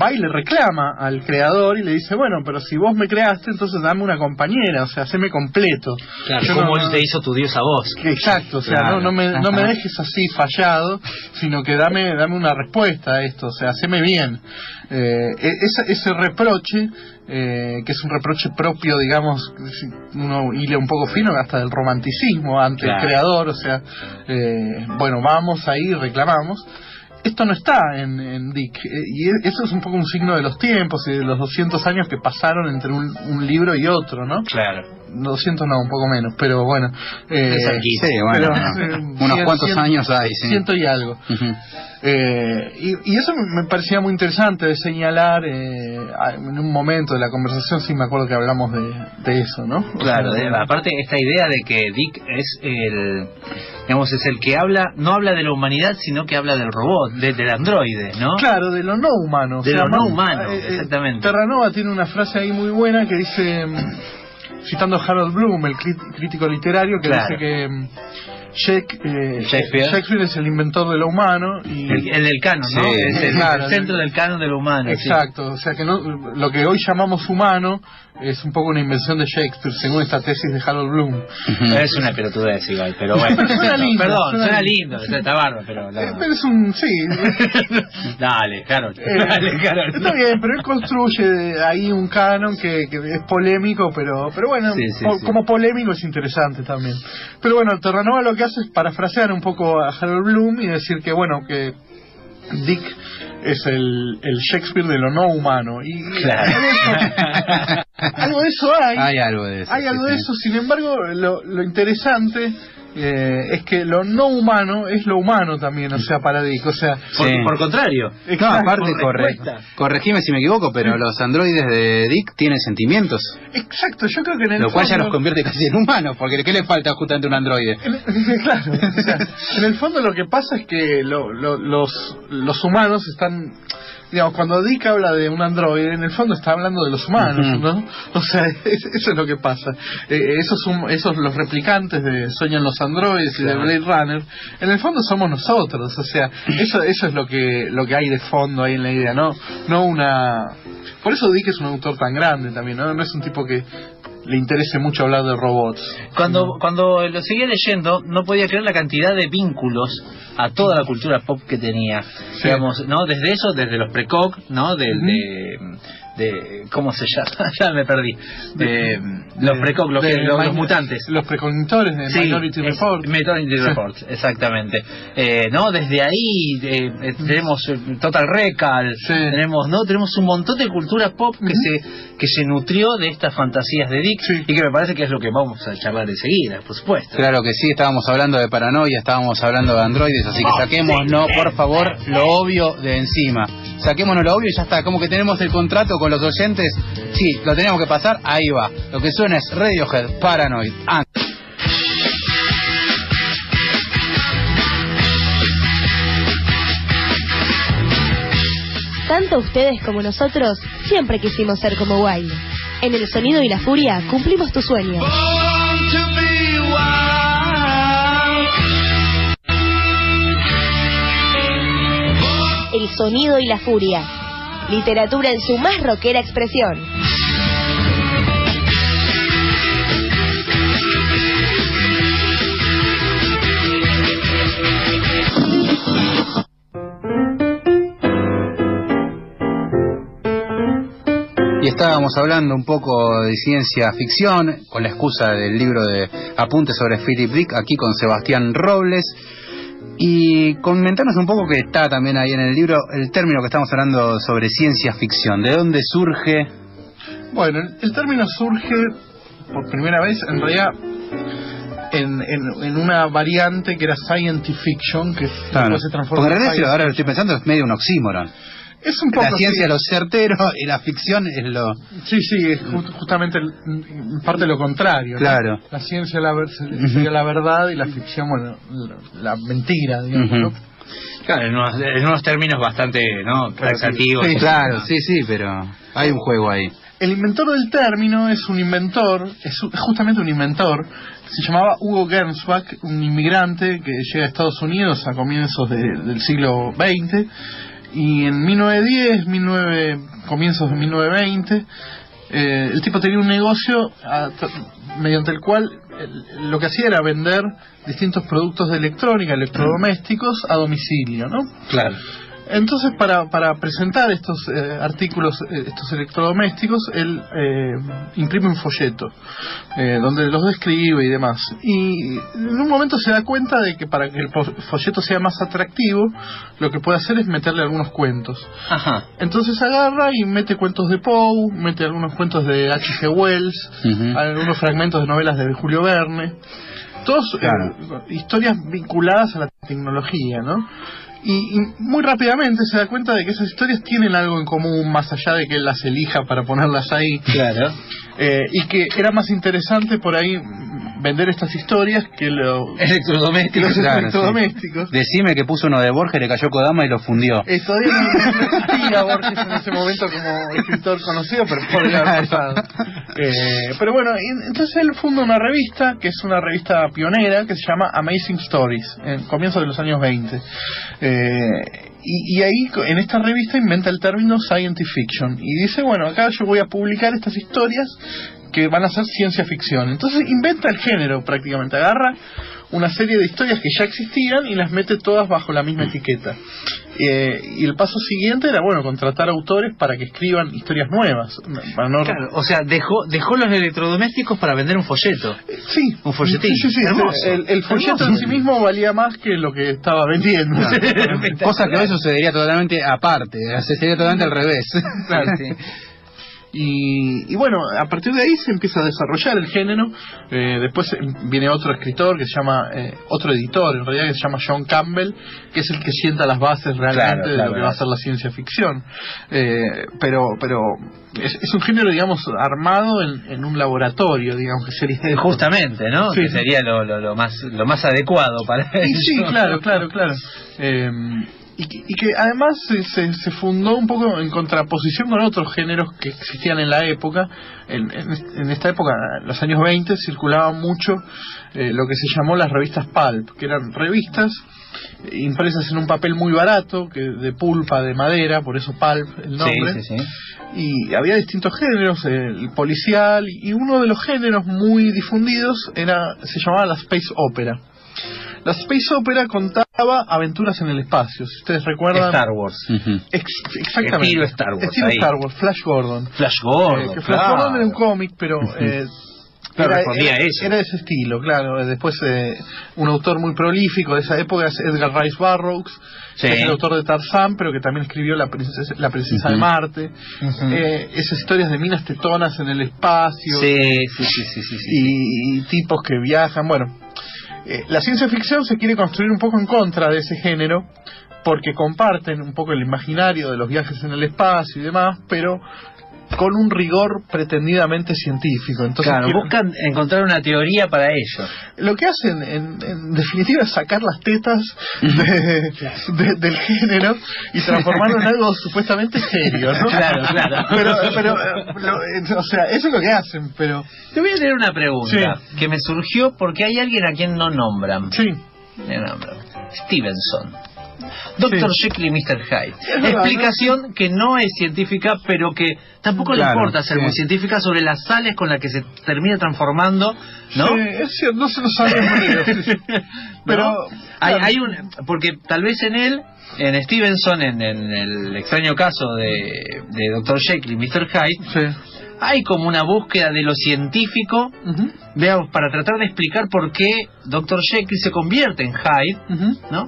[SPEAKER 3] va y le reclama al creador y le dice, bueno, pero si vos me creaste, entonces dame una compañera, o sea, haceme completo.
[SPEAKER 2] Claro, como él te hizo tu Dios a vos.
[SPEAKER 3] Exacto, o sea, no, no, me, no me dejes así fallado, sino que dame, dame una respuesta a esto, o sea, haceme bien. Eh, e, ese, ese reproche, eh, que es un reproche propio, digamos, uno hile un poco fino, hasta del romanticismo ante el creador, o sea, eh, bueno, vamos ahí, reclamamos esto no está en, Dick. Eh, y e, eso es un poco un signo de los tiempos y de los 200 años que pasaron entre un, libro y otro, ¿no?
[SPEAKER 2] Claro.
[SPEAKER 3] 200 no, un poco menos, pero bueno.
[SPEAKER 1] Eh, sí, bueno, unos cuantos años hay, sí.
[SPEAKER 3] Ciento y algo. Eh, y, eso me parecía muy interesante de señalar eh, en un momento de la conversación, sí me acuerdo que hablamos de, eso, ¿no?
[SPEAKER 2] Claro, aparte esta idea de que Dick es el, digamos, es el que habla, no habla de la humanidad, sino que habla del robot, del androide, ¿no?
[SPEAKER 3] Claro, de lo no humano.
[SPEAKER 2] De lo no humano, eh, exactamente.
[SPEAKER 3] Terranova tiene una frase ahí muy buena que dice, citando a Harold Bloom, el crítico literario, que dice que eh, Shakespeare. es el inventor de lo humano y
[SPEAKER 2] el, del canon, ¿no? es el, centro del canon de lo humano.
[SPEAKER 3] Exacto, o sea que no, lo que hoy llamamos humano es un poco una invención de Shakespeare, según esta tesis de Harold Bloom.
[SPEAKER 2] es una pelotudez igual, pero bueno. suena lindo, Perdón, suena, lindo, está bárbaro, pero...
[SPEAKER 3] Eh, pero es un... sí.
[SPEAKER 2] dale.
[SPEAKER 3] Eh,
[SPEAKER 2] dale,
[SPEAKER 3] Está bien, pero él construye ahí un canon que, que es polémico, pero pero bueno, como polémico es interesante también. Pero bueno, Terranova lo que hace es parafrasear un poco a Harold Bloom y decir que, bueno, que Dick es el, el Shakespeare de lo no humano. Y algo, de eso, hay.
[SPEAKER 1] Hay algo de eso.
[SPEAKER 3] Hay algo de eso. Sin embargo, lo, lo interesante eh, es que lo no humano es lo humano también, o sea, para Dick, o sea...
[SPEAKER 2] Por, contrario.
[SPEAKER 1] No, aparte, corregime si me equivoco, pero los androides de Dick tienen sentimientos.
[SPEAKER 3] Exacto, yo creo que en el
[SPEAKER 1] Lo cual ya los convierte casi en humanos, porque ¿qué le falta justamente a un androide?
[SPEAKER 3] claro, o sea, en el fondo lo que pasa es que lo, los, los humanos están digamos, cuando Dick habla de un androide, en el fondo está hablando de los humanos, ¿no? O sea, eso es lo que pasa. Eh, esos, esos los replicantes de Sueñan los androides y de Blade Runner, en el fondo somos nosotros, o sea, eso eso es lo que lo que hay de fondo ahí en la idea, no no una por eso Dick es un autor tan grande también, ¿no? No es un tipo que le interese mucho hablar de robots.
[SPEAKER 2] Cuando, cuando lo seguía leyendo, no podía creer la cantidad de vínculos a toda la cultura pop que tenía. Digamos, ¿no? Desde eso, desde los precoc, ¿no? de, de ¿cómo se llama? ya me perdí. De, los precoc, los, los, mutantes.
[SPEAKER 3] Los preconitores de Minority Report.
[SPEAKER 2] Minority Report, exactamente. Eh, no, desde ahí eh, eh, tenemos Total Recall, tenemos, no, tenemos un montón de cultura pop que se que se nutrió de estas fantasías de Dick y que me parece que es lo que vamos a charlar enseguida, por supuesto.
[SPEAKER 1] Claro que sí, estábamos hablando de paranoia, estábamos hablando de androides, así que saquémonos, por favor, lo obvio de encima. Saquémonos lo obvio y ya está, como que tenemos el contrato con los oyentes, sí, lo tenemos que pasar, ahí va. Lo que suena es Radiohead, Paranoid.
[SPEAKER 5] Tanto ustedes como nosotros siempre quisimos ser como Wild. En el sonido y la furia cumplimos tu sueño. El sonido y la furia. Literatura en su más rockera expresión.
[SPEAKER 1] y estábamos hablando un poco de ciencia ficción con la excusa del libro de Apuntes sobre Philip Dick, aquí con Sebastián Robles. Y comentarnos un poco que está también ahí en el libro el término que estamos hablando sobre ciencia ficción. ¿De dónde surge?
[SPEAKER 3] Bueno, el, término surge por primera vez en realidad en, en, una variante que era scientific fiction, que
[SPEAKER 1] después se transformó en realidad, ahora lo estoy pensando, es medio un oxímoron.
[SPEAKER 3] Es un poco
[SPEAKER 1] la ciencia es lo certero y la ficción es lo...
[SPEAKER 3] Sí, sí, es justamente parte de lo contrario.
[SPEAKER 1] Claro.
[SPEAKER 3] La ciencia la, sería la verdad y la ficción, bueno, la, mentira, digamos.
[SPEAKER 2] Claro, en unos, en unos términos bastante ¿no? taxativos.
[SPEAKER 1] Sí, claro, sí, sí, pero hay un juego ahí.
[SPEAKER 3] El inventor del término es un inventor, es justamente un inventor, se llamaba Hugo Gernsback, un inmigrante que llega a Estados Unidos a comienzos de- del siglo XX, y en 1910, 19, comienzos de 1920, eh, el tipo tenía un negocio a tra- mediante el cual el- lo que hacía era vender distintos productos de electrónica, electrodomésticos, a domicilio, ¿no?
[SPEAKER 2] Claro.
[SPEAKER 3] Entonces, para, para presentar estos eh, artículos, eh, estos electrodomésticos, él eh, imprime un folleto eh, donde los describe y demás. Y en un momento se da cuenta de que para que el folleto sea más atractivo, lo que puede hacer es meterle algunos cuentos.
[SPEAKER 2] Ajá.
[SPEAKER 3] Entonces agarra y mete cuentos de Poe, mete algunos cuentos de H.G. Wells, algunos fragmentos de novelas de Julio Verne, todos eh,
[SPEAKER 1] Claro.
[SPEAKER 3] historias vinculadas a la tecnología, ¿no? Y, y muy rápidamente se da cuenta de que esas historias tienen algo en común, más allá de que él las elija para ponerlas ahí,
[SPEAKER 2] Claro.
[SPEAKER 3] eh, y que era más interesante por ahí vender estas historias que lo-
[SPEAKER 2] Electrodomésticos.
[SPEAKER 3] los
[SPEAKER 1] claro,
[SPEAKER 3] electrodomésticos.
[SPEAKER 1] Decime que puso uno de Borges, le cayó Kodama y lo fundió.
[SPEAKER 3] Eh, todavía no, no existía Borges en ese momento como escritor conocido, pero podría haber pasado. Eh, pero bueno, entonces él funda una revista, que es una revista pionera, que se llama Amazing Stories, en comienzo de los años 20. Eh, y, y ahí, en esta revista, inventa el término Science Fiction. Y dice, bueno, acá yo voy a publicar estas historias que van a ser ciencia ficción. Entonces inventa el género prácticamente, agarra una serie de historias que ya existían y las mete todas bajo la misma etiqueta. Eh, y el paso siguiente era, bueno, contratar autores para que escriban historias nuevas. Para no-
[SPEAKER 2] Claro, o sea, dejó, dejó los electrodomésticos para vender un folleto.
[SPEAKER 3] Eh, Sí,
[SPEAKER 2] Un folletín.
[SPEAKER 3] Sí, sí, sí.
[SPEAKER 2] Hermoso.
[SPEAKER 3] El, el folleto
[SPEAKER 2] Hermoso.
[SPEAKER 3] en sí mismo valía más que lo que estaba vendiendo.
[SPEAKER 1] Cosa que hoy sucedería totalmente aparte, se sería totalmente al revés.
[SPEAKER 3] Claro, sí. Y, y bueno, a partir de ahí se empieza a desarrollar el género. Eh, después eh, viene otro escritor que se llama, eh, otro editor en realidad que se llama John Campbell, que es el que sienta las bases realmente
[SPEAKER 2] Claro,
[SPEAKER 3] de
[SPEAKER 2] claro,
[SPEAKER 3] lo que va a ser la ciencia ficción. Eh, pero pero es, es un género, digamos, armado en, en un laboratorio, digamos, que sería.
[SPEAKER 2] Justamente, ¿no?
[SPEAKER 3] Sí,
[SPEAKER 2] que
[SPEAKER 3] sí.
[SPEAKER 2] sería lo, lo, lo más lo más adecuado para eso.
[SPEAKER 3] sí, claro, claro, claro. Y, que, y que además se, se, se fundó un poco en contraposición con otros géneros que existían en la época. En, en, est- en esta época, en los años 20, circulaban mucho eh, lo que se llamó las revistas pulp, que eran revistas eh, impresas en un papel muy barato, que de pulpa, de madera, por eso pulp el nombre.
[SPEAKER 2] Sí, sí, sí.
[SPEAKER 3] Y había distintos géneros, el policial, y uno de los géneros muy difundidos era se llamaba la space opera. La space opera contaba aventuras en el espacio, si ustedes recuerdan.
[SPEAKER 2] Star Wars.
[SPEAKER 3] Ex- exactamente.
[SPEAKER 2] Estilo Star Wars,
[SPEAKER 3] Estilo
[SPEAKER 2] ahí.
[SPEAKER 3] Star Wars, Flash Gordon.
[SPEAKER 2] Flash Gordon.
[SPEAKER 3] Eh, que Flash
[SPEAKER 2] claro.
[SPEAKER 3] Gordon era un cómic, pero eh,
[SPEAKER 2] Claro,
[SPEAKER 3] era,
[SPEAKER 2] respondía a
[SPEAKER 3] era-
[SPEAKER 2] eso.
[SPEAKER 3] era de ese estilo, claro. Eh, Después eh, un autor muy prolífico de esa época es Edgar Rice Burroughs,
[SPEAKER 2] Sí.
[SPEAKER 3] que es el autor de Tarzán, pero que también escribió La princesa, la princesa de. Marte. Eh, esas historias de minas tetonas en el espacio
[SPEAKER 2] Sí, sí, sí, sí, sí, sí.
[SPEAKER 3] y, y tipos que viajan. Bueno, eh, la ciencia ficción se quiere construir un poco en contra de ese género porque comparten un poco el imaginario de los viajes en el espacio y demás, pero con un rigor pretendidamente científico. Entonces,
[SPEAKER 2] Claro,
[SPEAKER 3] quieren-
[SPEAKER 2] buscan encontrar una teoría para ello.
[SPEAKER 3] lo que hacen en, en definitiva es sacar las tetas de- de- del género y transformarlo en algo supuestamente serio, ¿no?
[SPEAKER 2] Claro, claro.
[SPEAKER 3] Pero, pero lo- o sea, eso es lo que hacen, pero
[SPEAKER 2] Te voy a tener una pregunta
[SPEAKER 3] Sí.
[SPEAKER 2] que me surgió porque hay alguien a quien no nombran.
[SPEAKER 3] sí.
[SPEAKER 2] Me nombran. Stevenson. Doctor
[SPEAKER 3] Sí.
[SPEAKER 2] Jekyll y Mr. Hyde. Explicación que no es científica, pero que tampoco le importa ser
[SPEAKER 1] sí.
[SPEAKER 2] muy científica sobre las sales con las que se termina transformando, ¿no?
[SPEAKER 3] Sí, es cierto, no se lo sí. Pero
[SPEAKER 2] ¿No? hay,
[SPEAKER 3] claro.
[SPEAKER 2] hay un porque tal vez en él en Stevenson en, en el extraño caso de, de Dr. Jekyll y Mr. Hyde hay como una búsqueda de lo científico veamos para tratar de explicar por qué Dr. Jekyll se convierte en Hyde. ¿no?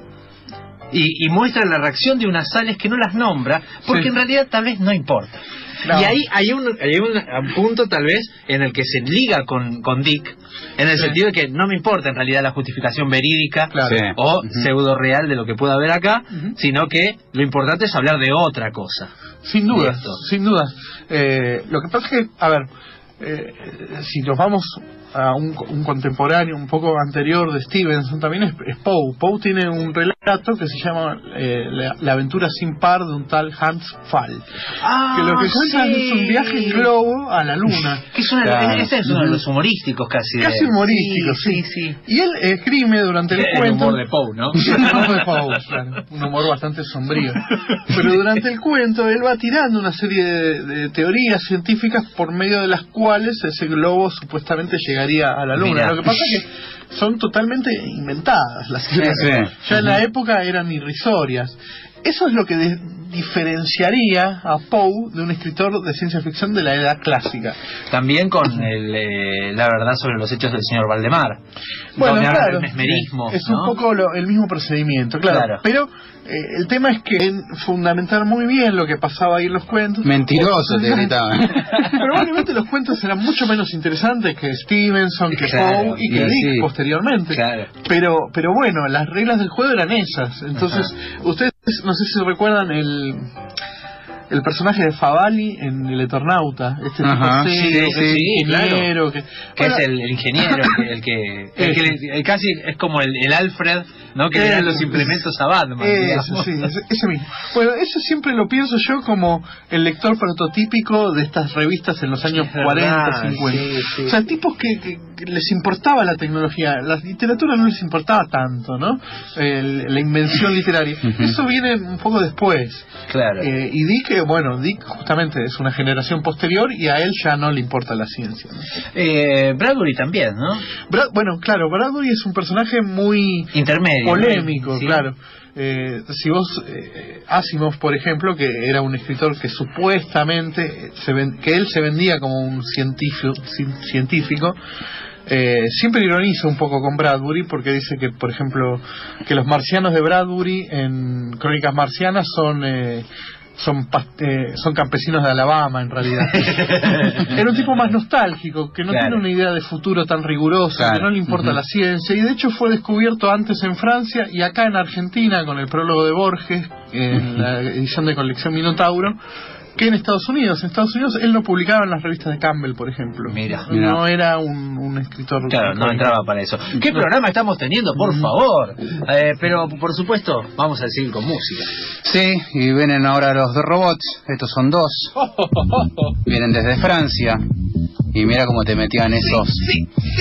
[SPEAKER 2] Y, y muestra la reacción de unas sales que no las nombra, porque
[SPEAKER 3] Sí.
[SPEAKER 2] en realidad tal vez no importa.
[SPEAKER 3] Claro.
[SPEAKER 2] Y ahí hay un, hay un punto tal vez en el que se liga con, con Dick, en el
[SPEAKER 3] Sí.
[SPEAKER 2] sentido de que no me importa en realidad la justificación verídica
[SPEAKER 3] Claro.
[SPEAKER 1] Sí.
[SPEAKER 2] o pseudo real de lo que pueda haber acá, sino que lo importante es hablar de otra cosa.
[SPEAKER 3] Sin duda, sin duda. Eh, lo que pasa es que, a ver, eh, si nos vamos a un, contemporáneo un poco anterior de Stevenson también es, Poe. Poe tiene un relato que se llama eh, la, aventura sin par de un tal Hans Fall.
[SPEAKER 2] Ah,
[SPEAKER 3] que lo que cuenta es un viaje en globo a la luna.
[SPEAKER 2] Que es, una, este es uno de los humorísticos casi.
[SPEAKER 3] Casi humorístico, sí, sí, Y él escribe durante el,
[SPEAKER 2] el
[SPEAKER 3] cuento...
[SPEAKER 2] humor de Poe, ¿no?
[SPEAKER 3] el humor de Poe, un humor bastante sombrío. Pero durante el cuento él va tirando una serie de, teorías científicas por medio de las cuales ese globo supuestamente llegaría a la luna. Lo que pasa es que son totalmente inventadas las teorías. Ya en la época eran irrisorias. Eso es lo que diferenciaría a Poe de un escritor de ciencia ficción de la edad clásica.
[SPEAKER 2] También con eh, la verdad sobre los hechos del señor Valdemar.
[SPEAKER 3] Bueno, claro.
[SPEAKER 2] El mesmerismo.
[SPEAKER 3] Es un poco el mismo procedimiento, claro. Pero eh, el tema es que fundamentar muy bien lo que pasaba ahí en los cuentos.
[SPEAKER 1] Mentiroso te gritaban.
[SPEAKER 3] Probablemente los cuentos eran mucho menos interesantes que Stevenson, que Poe y que Dick posteriormente. Pero, pero bueno, las reglas del juego eran esas. Entonces, ustedes no sé si recuerdan el el personaje de Favali en El Eternauta, este tipo
[SPEAKER 2] sí, ingeniero, que, es el, ingeniero, el que, el que, casi es como el, el Alfred ¿no? Que le dan los implementos a Batman.
[SPEAKER 3] sí, ese, mismo. Bueno, eso siempre lo pienso yo como el lector prototípico de estas revistas en los años 40, 50. O sea, tipos que, les importaba la tecnología, la literatura no les importaba tanto, ¿no? la invención literaria. Eso viene un poco después.
[SPEAKER 2] Claro.
[SPEAKER 3] Eh, y Dick, bueno, Dick justamente es una generación posterior y a él ya no le importa la ciencia.
[SPEAKER 2] Eh, Bradbury también, ¿no?
[SPEAKER 3] bueno, claro, Bradbury es un personaje muy...
[SPEAKER 2] Intermedio
[SPEAKER 3] polémico, claro. Eh, si vos, eh, Asimov, por ejemplo, que era un escritor que supuestamente, se que él se vendía como un científico, científico eh, siempre ironiza un poco con Bradbury porque dice que, por ejemplo, que los marcianos de Bradbury en Crónicas Marcianas son eh, son, eh, son campesinos de Alabama en realidad. Era un tipo más nostálgico, que no tiene una idea de futuro tan rigurosa, que no le importa la ciencia, y de hecho fue descubierto antes en Francia y acá en Argentina con el prólogo de Borges, en la edición de colección Minotauro, que en Estados Unidos. En Estados Unidos él no publicaba en las revistas de Campbell, por ejemplo.
[SPEAKER 2] Mira,
[SPEAKER 3] no era un, escritor.
[SPEAKER 2] Claro, no entraba para eso. ¿Qué programa estamos teniendo, por favor? Eh, pero por supuesto, vamos a seguir con música.
[SPEAKER 1] Sí, y vienen ahora los dos robots. Estos son dos. Vienen desde Francia. Y mira cómo te metían esos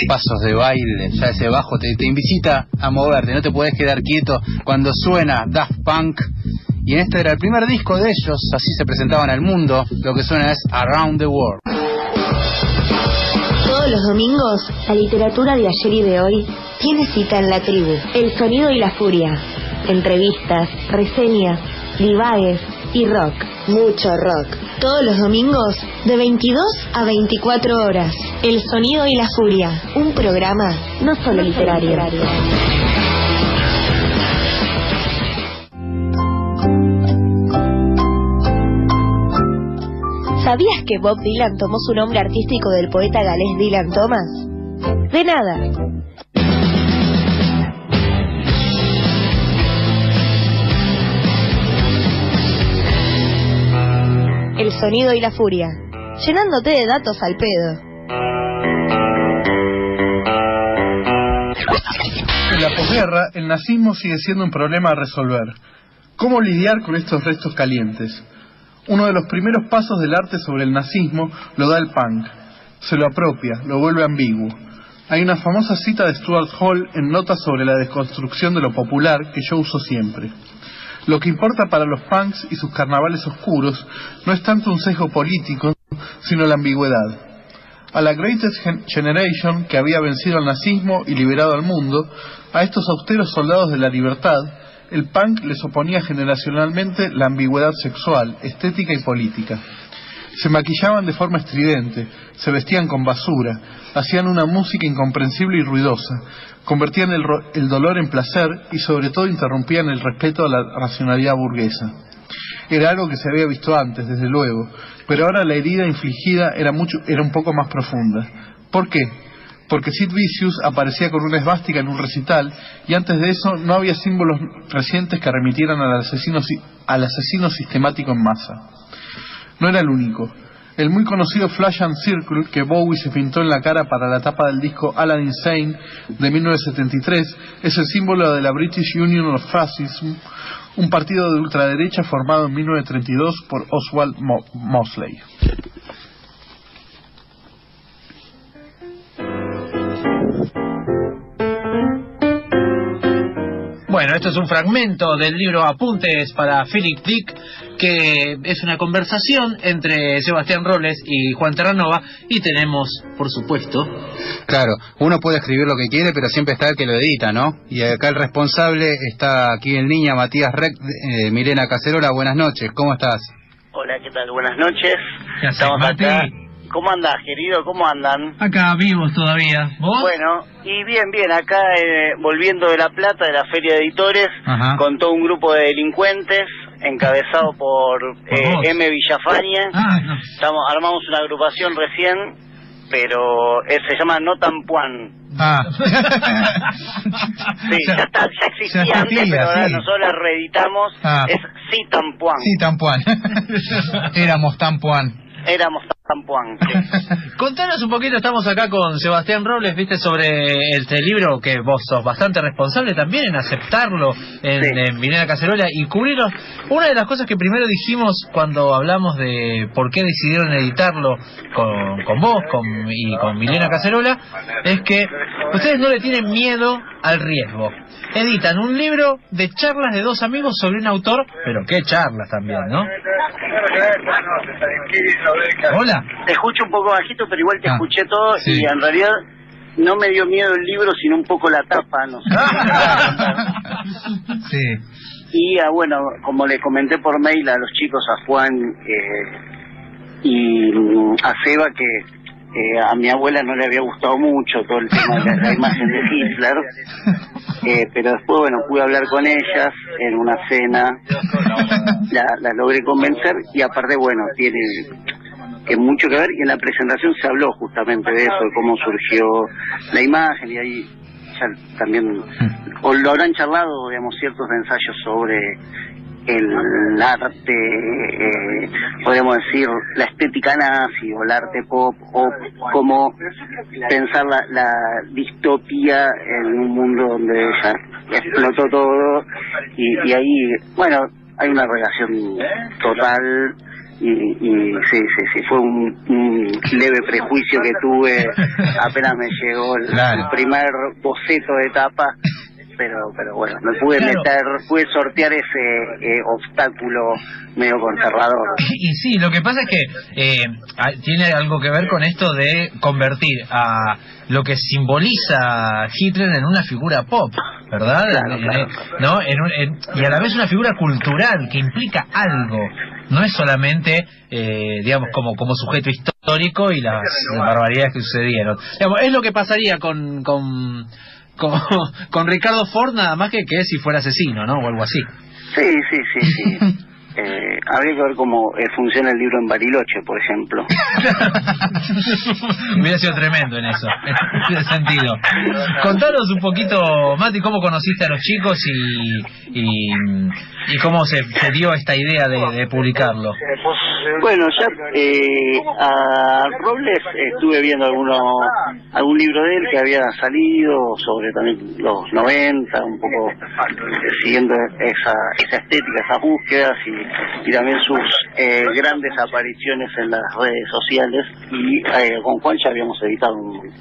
[SPEAKER 1] pasos de baile, ya ese bajo te, te invita a moverte, no te puedes quedar quieto cuando suena Daft Punk y en este era el primer disco de ellos, así se presentaban al mundo, lo que suena es Around the World.
[SPEAKER 5] Todos los domingos, la literatura de ayer y de hoy tiene cita en la tribu, el sonido y la furia, entrevistas, reseñas, divagues y rock, mucho rock. Todos los domingos de 22 a 24 horas, el sonido y la furia, un programa no solo literario. ¿Sabías que Bob Dylan tomó su nombre artístico del poeta galés Dylan Thomas? De nada. El sonido y la furia, llenándote de datos al pedo.
[SPEAKER 3] En la posguerra, el nazismo sigue siendo un problema a resolver. ¿Cómo lidiar con estos restos calientes? Uno de los primeros pasos del arte sobre el nazismo lo da el punk. Se lo apropia, lo vuelve ambiguo. Hay una famosa cita de Stuart Hall en Notas sobre la desconstrucción de lo popular que yo uso siempre. Lo que importa para los punks y sus carnavales oscuros no es tanto un sesgo político, sino la ambigüedad. A la Greatest Generation, que había vencido al nazismo y liberado al mundo, a estos austeros soldados de la libertad, el punk les oponía generacionalmente la ambigüedad sexual, estética y política. Se maquillaban de forma estridente, se vestían con basura, hacían una música incomprensible y ruidosa, convertían el, el, dolor en placer y sobre todo interrumpían el respeto a la racionalidad burguesa. Era algo que se había visto antes, desde luego, pero ahora la herida infligida era, mucho, era un poco más profunda. ¿Por qué? Porque Sid Vicious aparecía con una esvástica en un recital y antes de eso no había símbolos recientes que remitieran al asesino, al asesino sistemático en masa. No era el único. El muy conocido Flash and Circle que Bowie se pintó en la cara para la tapa del disco Alan Insane de 1973 es el símbolo de la British Union of Fascism, un partido de ultraderecha formado en 1932 por Oswald Mosley.
[SPEAKER 2] Bueno, esto es un fragmento del libro Apuntes para Philip Dick, que es una conversación entre Sebastián Robles y Juan Terranova, y tenemos, por supuesto...
[SPEAKER 1] Claro, uno puede escribir lo que quiere, pero siempre está el que lo edita, ¿no? Y acá el responsable está aquí en línea, Matías Rec, eh, Milena Cacerola, buenas noches, ¿cómo estás?
[SPEAKER 6] Hola, ¿qué tal? Buenas noches. Estamos acá ¿Cómo andás, querido? ¿Cómo andan?
[SPEAKER 2] Acá vivos todavía. ¿Vos?
[SPEAKER 6] Bueno, y bien, bien, acá eh, volviendo de La Plata, de la Feria de Editores, con todo un grupo de delincuentes, encabezado por, eh, M. Villafaña. Ah, Estamos, armamos una agrupación recién, pero eh, se llama No Tampuan. Ah. sí, ya, está, ya existía antes, pero ahora nosotros la reeditamos. Ah. Es Sí Tampuan.
[SPEAKER 1] Sí Tampuan. Éramos Tampuan.
[SPEAKER 6] Éramos Tampuán.
[SPEAKER 2] Contanos un poquito, estamos acá con Sebastián Robles, viste, sobre este libro que vos sos bastante responsable también en aceptarlo en, sí. Cacerola y cubrirlo. Una de las cosas que primero dijimos cuando hablamos de por qué decidieron editarlo con, con vos con, y con Milena Cacerola es que ustedes no le tienen miedo al riesgo. Editan un libro de charlas de dos amigos sobre un autor, pero qué charlas también, ¿no?
[SPEAKER 6] Hola. Te escucho un poco bajito, pero igual te ah, escuché todo y en realidad no me dio miedo el libro, sino un poco la tapa, no sé. sí. Y ah, bueno, como le comenté por mail a los chicos, a Juan eh, y mm, a Seba, que eh, a mi abuela no le había gustado mucho todo el tema de la, imagen de Hitler, eh, pero después, bueno, pude hablar con ellas en una cena, la, la logré convencer y aparte, bueno, tiene que mucho que ver y en la presentación se habló justamente de eso, de cómo surgió la imagen y ahí ya también, o lo habrán charlado, digamos, ciertos ensayos sobre el arte, eh, podríamos decir, la estética nazi o el arte pop, o cómo pensar la, la distopía en un mundo donde ya explotó todo y ahí, bueno, hay una relación total y, y sí, sí, sí, fue un, leve prejuicio que tuve. Apenas me llegó el, el primer boceto de etapa pero pero bueno, me pude meter, pude sortear ese eh, obstáculo medio conservador.
[SPEAKER 2] Y sí, lo que pasa es que eh, tiene algo que ver con esto de convertir a lo que simboliza Hitler en una figura pop, ¿verdad? ¿No? y a la vez una figura cultural que implica algo. No es solamente, eh, digamos, como, como sujeto histórico y las, barbaridades que sucedieron. es lo que pasaría con, con con, con Ricardo Ford nada más que que si fuera asesino, ¿no? O algo así.
[SPEAKER 6] Sí, sí, sí, sí. Eh, habría que ver cómo eh, funciona el libro en Bariloche, por ejemplo.
[SPEAKER 2] Hubiera sido tremendo en eso, en ese sentido. Contanos un poquito, Mati, cómo conociste a los chicos y, y, y cómo se, se, dio esta idea de, de publicarlo.
[SPEAKER 6] Bueno, ya eh, a Robles estuve viendo alguno, algún libro de él que había salido sobre también los 90, un poco siguiendo esa, esa estética, esas búsquedas y, también sus eh, grandes apariciones en las redes sociales. Y eh, con Juan ya habíamos editado un,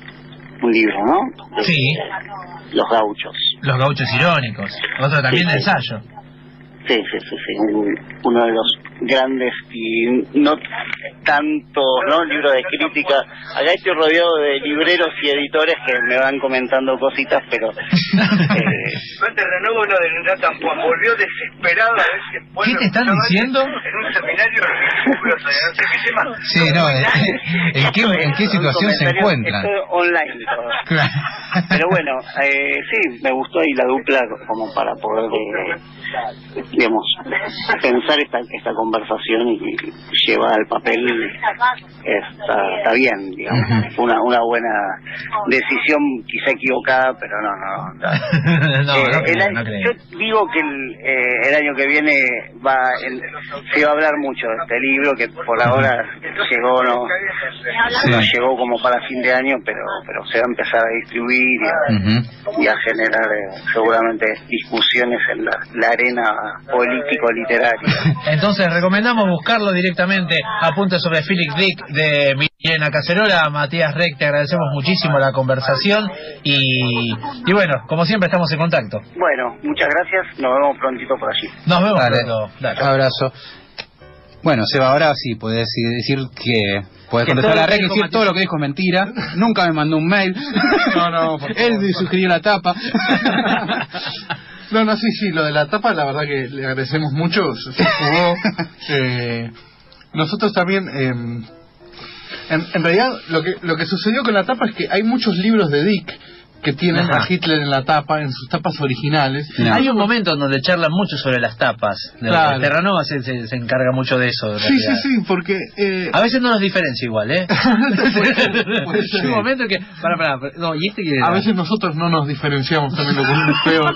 [SPEAKER 6] un libro, ¿no?
[SPEAKER 2] sí.
[SPEAKER 6] Los gauchos.
[SPEAKER 2] Los gauchos irónicos. Otro también de ensayo.
[SPEAKER 6] Sí, sí, sí, sí. uno de los grandes y no tanto, ¿no? Libros de crítica. Acá estoy rodeado de libreros y editores que me van comentando cositas, pero...
[SPEAKER 7] eh... No te renuevo lo de Juan, volvió desesperado a ver si
[SPEAKER 2] ¿Qué te están diciendo?
[SPEAKER 7] En un seminario religioso, no sé qué tema.
[SPEAKER 1] Sí, no, ¿en, qué, en qué situación se encuentran?
[SPEAKER 6] Online. Pero bueno, eh, sí, me gustó ahí la dupla como para poder... Eh, digamos, pensar esta, esta conversación y lleva al papel está, está bien, digamos. Una, una buena decisión, quizá equivocada, pero no, no.
[SPEAKER 2] no, no
[SPEAKER 6] el
[SPEAKER 2] creo,
[SPEAKER 6] año-
[SPEAKER 2] no creo.
[SPEAKER 6] Yo digo que el, eh, el año que viene va el- se va a hablar mucho de este libro, que por ahora llegó no, no llegó como para fin de año, pero pero se va a empezar a distribuir y a, y generar eh, seguramente discusiones en la, la arena político-literaria.
[SPEAKER 2] Entonces recomendamos buscarlo directamente. Apunte sobre Philip Dick de Milena Cacerola. Matías Rec, te agradecemos muchísimo la conversación y, y bueno, como siempre estamos en contacto.
[SPEAKER 6] Bueno, muchas gracias, nos vemos prontito por allí.
[SPEAKER 2] Nos vemos
[SPEAKER 1] Dale.
[SPEAKER 2] pronto. Dale.
[SPEAKER 1] Abrazo. Bueno, Seba, ahora sí podés decir- que podés contestar
[SPEAKER 2] todo
[SPEAKER 1] la red y decir todo lo que dijo es mentira. Nunca me mandó un mail.
[SPEAKER 3] No, no, por favor.
[SPEAKER 1] Él sugirió la tapa.
[SPEAKER 3] No, no, sí, sí, lo de la tapa, la verdad que le agradecemos mucho, se, jugó. Eh, nosotros también, eh, en, en realidad, lo que, lo que sucedió con la tapa es que hay muchos libros de Dick que tienen
[SPEAKER 2] Ajá.
[SPEAKER 3] a Hitler en la tapa, en sus tapas originales.
[SPEAKER 1] No.
[SPEAKER 2] Hay un momento en donde charlan mucho sobre las tapas.
[SPEAKER 3] Claro.
[SPEAKER 2] Terranova se, se, se encarga mucho de eso. en
[SPEAKER 3] Sí, sí,
[SPEAKER 2] realidad.
[SPEAKER 3] sí, porque... Eh,
[SPEAKER 2] A veces no nos diferencia igual, ¿eh? Hay un momento que... Para, para, para, no, y este que...
[SPEAKER 3] a veces nosotros no nos diferenciamos también, lo que es peor.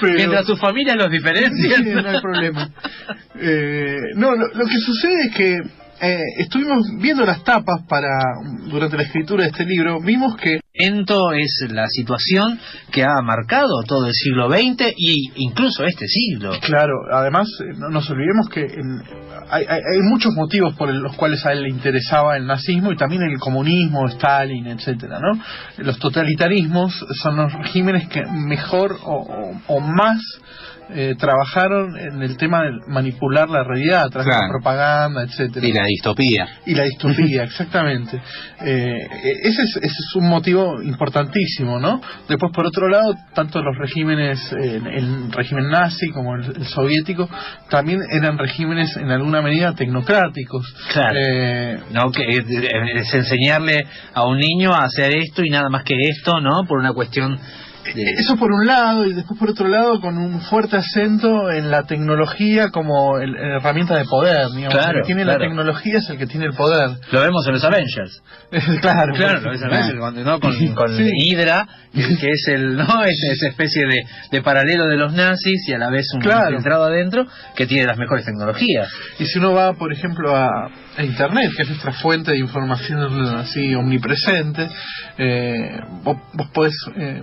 [SPEAKER 3] Pero-
[SPEAKER 2] Mientras tu familia los diferencia.
[SPEAKER 3] Sí, no hay problema. Eh, no, lo, lo que sucede es que eh, estuvimos viendo las tapas para durante la escritura de este libro, vimos que
[SPEAKER 2] es la situación que ha marcado todo el siglo XX y incluso este siglo.
[SPEAKER 3] Claro, además eh, no nos olvidemos que en- hay, hay- hay muchos motivos por los cuales a él le interesaba el nazismo y también el comunismo, Stalin, etcétera, ¿no? Los totalitarismos son los regímenes que mejor o, o- o más eh, trabajaron en el tema de manipular la realidad a través de la propaganda, etcétera.
[SPEAKER 1] y la distopía.
[SPEAKER 3] Y la distopía, exactamente. Eh, ese, es, ese es un motivo importantísimo, ¿no? Después, por otro lado, tanto los regímenes, eh, el régimen nazi como el, el soviético, también eran regímenes en alguna medida tecnocráticos.
[SPEAKER 2] Claro.
[SPEAKER 3] Eh,
[SPEAKER 2] ¿no? Que es enseñarle a un niño a hacer esto y nada más que esto, ¿no? Por una cuestión de...
[SPEAKER 3] Eso por un lado, y después por otro lado, con un fuerte acento en la tecnología como el- herramienta de poder. Digamos.
[SPEAKER 2] Claro,
[SPEAKER 3] el que tiene
[SPEAKER 2] claro.
[SPEAKER 3] la tecnología es el que tiene el poder.
[SPEAKER 2] Lo vemos en los Avengers.
[SPEAKER 3] claro,
[SPEAKER 2] Claro, lo ves en. Avengers, cuando, ¿no? con, con
[SPEAKER 3] Sí.
[SPEAKER 2] Hydra, que, que es el no es esa especie de, de paralelo de los nazis y a la vez un
[SPEAKER 3] Claro.
[SPEAKER 2] infiltrado adentro que tiene las mejores tecnologías.
[SPEAKER 3] Y si uno va, por ejemplo, a, a Internet, que es nuestra fuente de información así omnipresente, eh, vos, vos podés eh,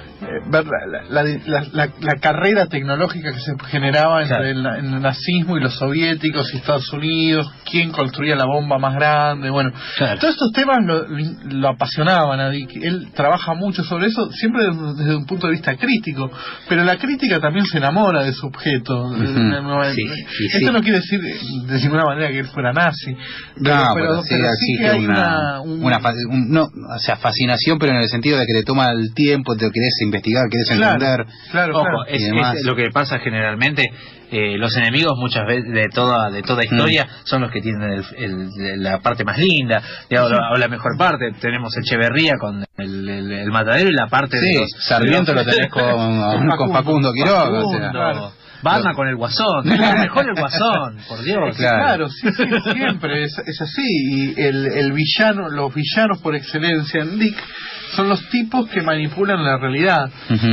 [SPEAKER 3] ver la, la, la- la- carrera tecnológica que se generaba entre
[SPEAKER 2] Claro.
[SPEAKER 3] el, el nazismo y los soviéticos y Estados Unidos, quién construía la bomba más grande, bueno.
[SPEAKER 2] Claro.
[SPEAKER 3] Todos estos temas lo, lo apasionaban a Dick. Él trabaja mucho sobre eso, siempre desde, un punto de vista crítico, pero la crítica también se enamora de su objeto.
[SPEAKER 1] Ujú.
[SPEAKER 3] No,
[SPEAKER 1] Sí, sí,
[SPEAKER 3] Esto
[SPEAKER 1] sí.
[SPEAKER 3] no quiere decir eh, de ninguna manera que él fuera nazi. Pero,
[SPEAKER 1] No,
[SPEAKER 3] pero-
[SPEAKER 1] pero
[SPEAKER 3] pero sí
[SPEAKER 1] existe
[SPEAKER 3] que hay
[SPEAKER 1] una,
[SPEAKER 3] una, un-
[SPEAKER 1] una no, o sea, fascinación, pero en el sentido de que te toma el tiempo, te querés investigar, querés
[SPEAKER 3] Claro,
[SPEAKER 1] entender.
[SPEAKER 3] claro,
[SPEAKER 2] Ojo,
[SPEAKER 3] claro.
[SPEAKER 2] es,
[SPEAKER 1] Y demás.
[SPEAKER 2] es lo que pasa generalmente. eh, los enemigos muchas veces de toda de toda historia son los que tienen el- el- la parte más linda digamos, o la mejor parte tenemos Echeverría con el, el, el matadero y la parte de los
[SPEAKER 1] Sarmiento
[SPEAKER 2] de los-
[SPEAKER 1] lo tenés con, con Facundo Quiroga. o sea.
[SPEAKER 2] Facundo,
[SPEAKER 3] claro.
[SPEAKER 2] Batman con el guasón mejor el guasón por Dios
[SPEAKER 1] Claro.
[SPEAKER 3] Claro, sí, sí, siempre es, es así. Y el, el villano, los villanos por excelencia en Dick son los tipos que manipulan la realidad.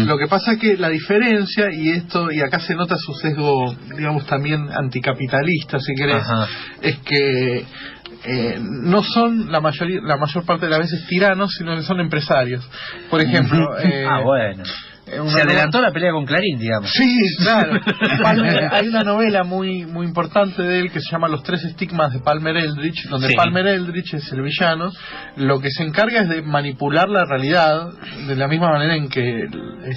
[SPEAKER 3] Lo que pasa que la diferencia, y esto, y acá se nota su sesgo, digamos, también anticapitalista, si querés,
[SPEAKER 2] Ajá.
[SPEAKER 3] es que eh, no son la mayoría, la mayor parte de las veces tiranos, sino que son empresarios. Por ejemplo, eh,
[SPEAKER 2] ah bueno se adelantó la pelea con Clarín digamos
[SPEAKER 3] Sí, claro. Palmer- hay una novela muy muy importante de él que se llama Los tres estigmas de Palmer Eldritch, donde
[SPEAKER 2] Sí.
[SPEAKER 3] Palmer Eldritch es el villano. Lo que se encarga es de manipular la realidad de la misma manera en que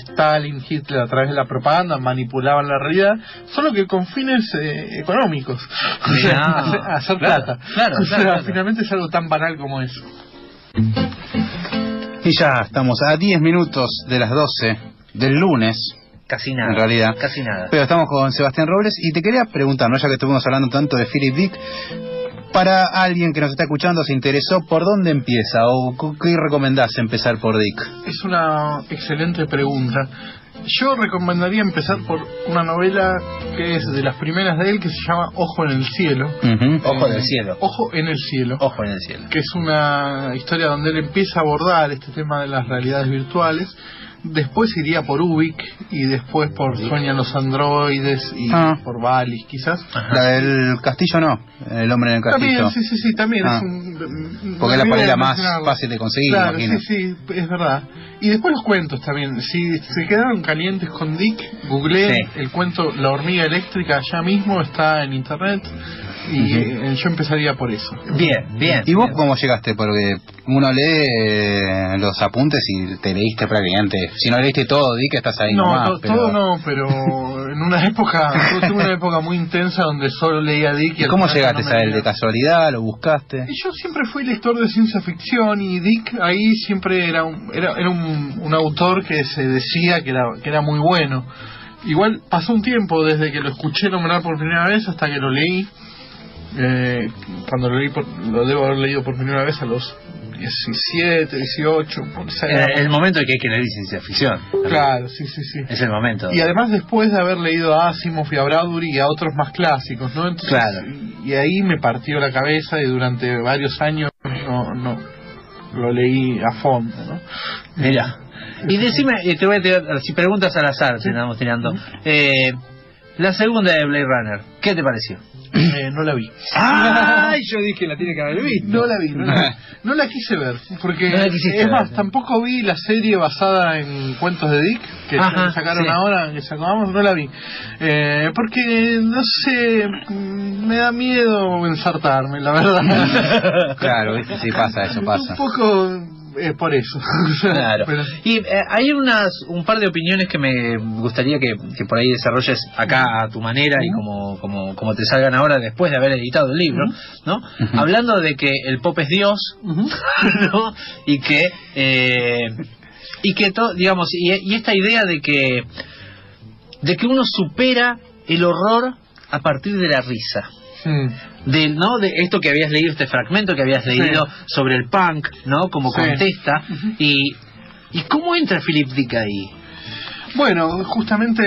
[SPEAKER 3] Stalin, Hitler a través de la propaganda manipulaban la realidad, solo que con fines eh, económicos. O sea, hacer, hacer
[SPEAKER 2] Claro,
[SPEAKER 3] plata.
[SPEAKER 2] claro,
[SPEAKER 3] O sea,
[SPEAKER 2] claro, claro.
[SPEAKER 3] finalmente es algo tan banal como eso.
[SPEAKER 1] Y ya estamos a 10 minutos de las 12 del lunes,
[SPEAKER 2] casi nada
[SPEAKER 1] en realidad.
[SPEAKER 2] casi nada
[SPEAKER 1] Pero estamos con Sebastián Robles y te quería preguntar, ¿no? ya que estuvimos hablando tanto de Philip Dick, para alguien que nos está escuchando, se interesó, ¿por dónde empieza? ¿O qué recomendás empezar por Dick?
[SPEAKER 3] Es una excelente pregunta. Yo recomendaría empezar por una novela que es de las primeras de él que se llama Ojo en el cielo.
[SPEAKER 2] Ojo
[SPEAKER 3] Eh,
[SPEAKER 2] del cielo
[SPEAKER 3] Ojo en el cielo.
[SPEAKER 2] ojo en el cielo
[SPEAKER 3] Que es una historia donde él empieza a abordar este tema de las realidades virtuales. Después iría por Ubik y después por Sueñan los androides y
[SPEAKER 1] Ah.
[SPEAKER 3] por Valis, quizás.
[SPEAKER 1] La del castillo no, el hombre en el castillo.
[SPEAKER 3] También, sí, sí, sí, también
[SPEAKER 1] Ah.
[SPEAKER 3] es un...
[SPEAKER 1] Porque es la
[SPEAKER 3] de
[SPEAKER 1] más fácil de conseguir,
[SPEAKER 3] Claro,
[SPEAKER 1] imagino.
[SPEAKER 3] sí, sí, es verdad. Y después los cuentos también. Si se quedaron calientes con Dick, googleé
[SPEAKER 2] Sí.
[SPEAKER 3] el cuento La hormiga eléctrica allá mismo, está en internet. Y eh, yo empezaría por eso.
[SPEAKER 2] Bien, bien.
[SPEAKER 1] ¿Y vos
[SPEAKER 2] bien.
[SPEAKER 1] cómo llegaste? Porque uno lee eh, los apuntes y te leíste prácticamente. Si no leíste todo, di que estás ahí
[SPEAKER 3] No,
[SPEAKER 1] nomás.
[SPEAKER 3] to-
[SPEAKER 1] pero-
[SPEAKER 3] todo no, pero en una época, yo tuve una época muy intensa donde solo leía Dick. Y
[SPEAKER 1] ¿Y
[SPEAKER 3] al
[SPEAKER 1] cómo llegaste
[SPEAKER 3] no
[SPEAKER 1] a él? ¿De casualidad? ¿Lo buscaste?
[SPEAKER 3] Y Yo siempre fui lector de ciencia ficción y Dick ahí siempre era un, era, era un, un autor que se decía que era, que era muy bueno. Igual pasó un tiempo desde que lo escuché nombrar por primera vez hasta que lo leí. Eh, cuando lo leí, por- lo debo haber leído por primera vez a los 17, 18, por.
[SPEAKER 2] Eh, el momento en que hay que leer ciencia ficción.
[SPEAKER 3] Claro, sí, sí, sí.
[SPEAKER 2] Es el momento.
[SPEAKER 3] Y además después de haber leído a Asimov y a Bradbury y a otros más clásicos, ¿no? Entonces,
[SPEAKER 2] Claro.
[SPEAKER 3] y, y ahí me partió la cabeza y durante varios años no, no lo leí a fondo, ¿no?
[SPEAKER 2] Mira. Y decime, eh, te voy a tirar, si preguntas al azar, si andamos tirando. Eh, la segunda de Blade Runner, ¿qué te pareció?
[SPEAKER 3] Eh, no la vi.
[SPEAKER 2] ¡Ay! Yo dije la tiene que haber visto.
[SPEAKER 3] No la vi, no la. No la quise ver, porque
[SPEAKER 2] No la quisiste
[SPEAKER 3] es
[SPEAKER 2] ver.
[SPEAKER 3] más, tampoco vi la serie basada en cuentos de Dick, que
[SPEAKER 2] Ajá,
[SPEAKER 3] sacaron
[SPEAKER 2] sí.
[SPEAKER 3] ahora, que sacamos, no la vi. Eh, porque, no sé, mm, me da miedo ensartarme, la verdad.
[SPEAKER 1] Claro, ¿viste? sí pasa, eso pasa.
[SPEAKER 3] Un poco eh, por eso.
[SPEAKER 2] Claro.
[SPEAKER 3] Pero-
[SPEAKER 2] Y eh, hay unas un par de opiniones que me gustaría que, que por ahí desarrolles acá a tu manera y como, como, como te salgan ahora después de haber editado el libro, ¿no? Hablando de que el pop es Dios, ¿no? Y que eh, y que to- digamos y, y esta idea de que de que uno supera el horror a partir de la risa
[SPEAKER 3] Mm.
[SPEAKER 2] de no de esto que habías leído este fragmento que habías leído sobre el punk no como
[SPEAKER 3] Sí.
[SPEAKER 2] contesta y y cómo entra Philip Dick ahí
[SPEAKER 3] Bueno, justamente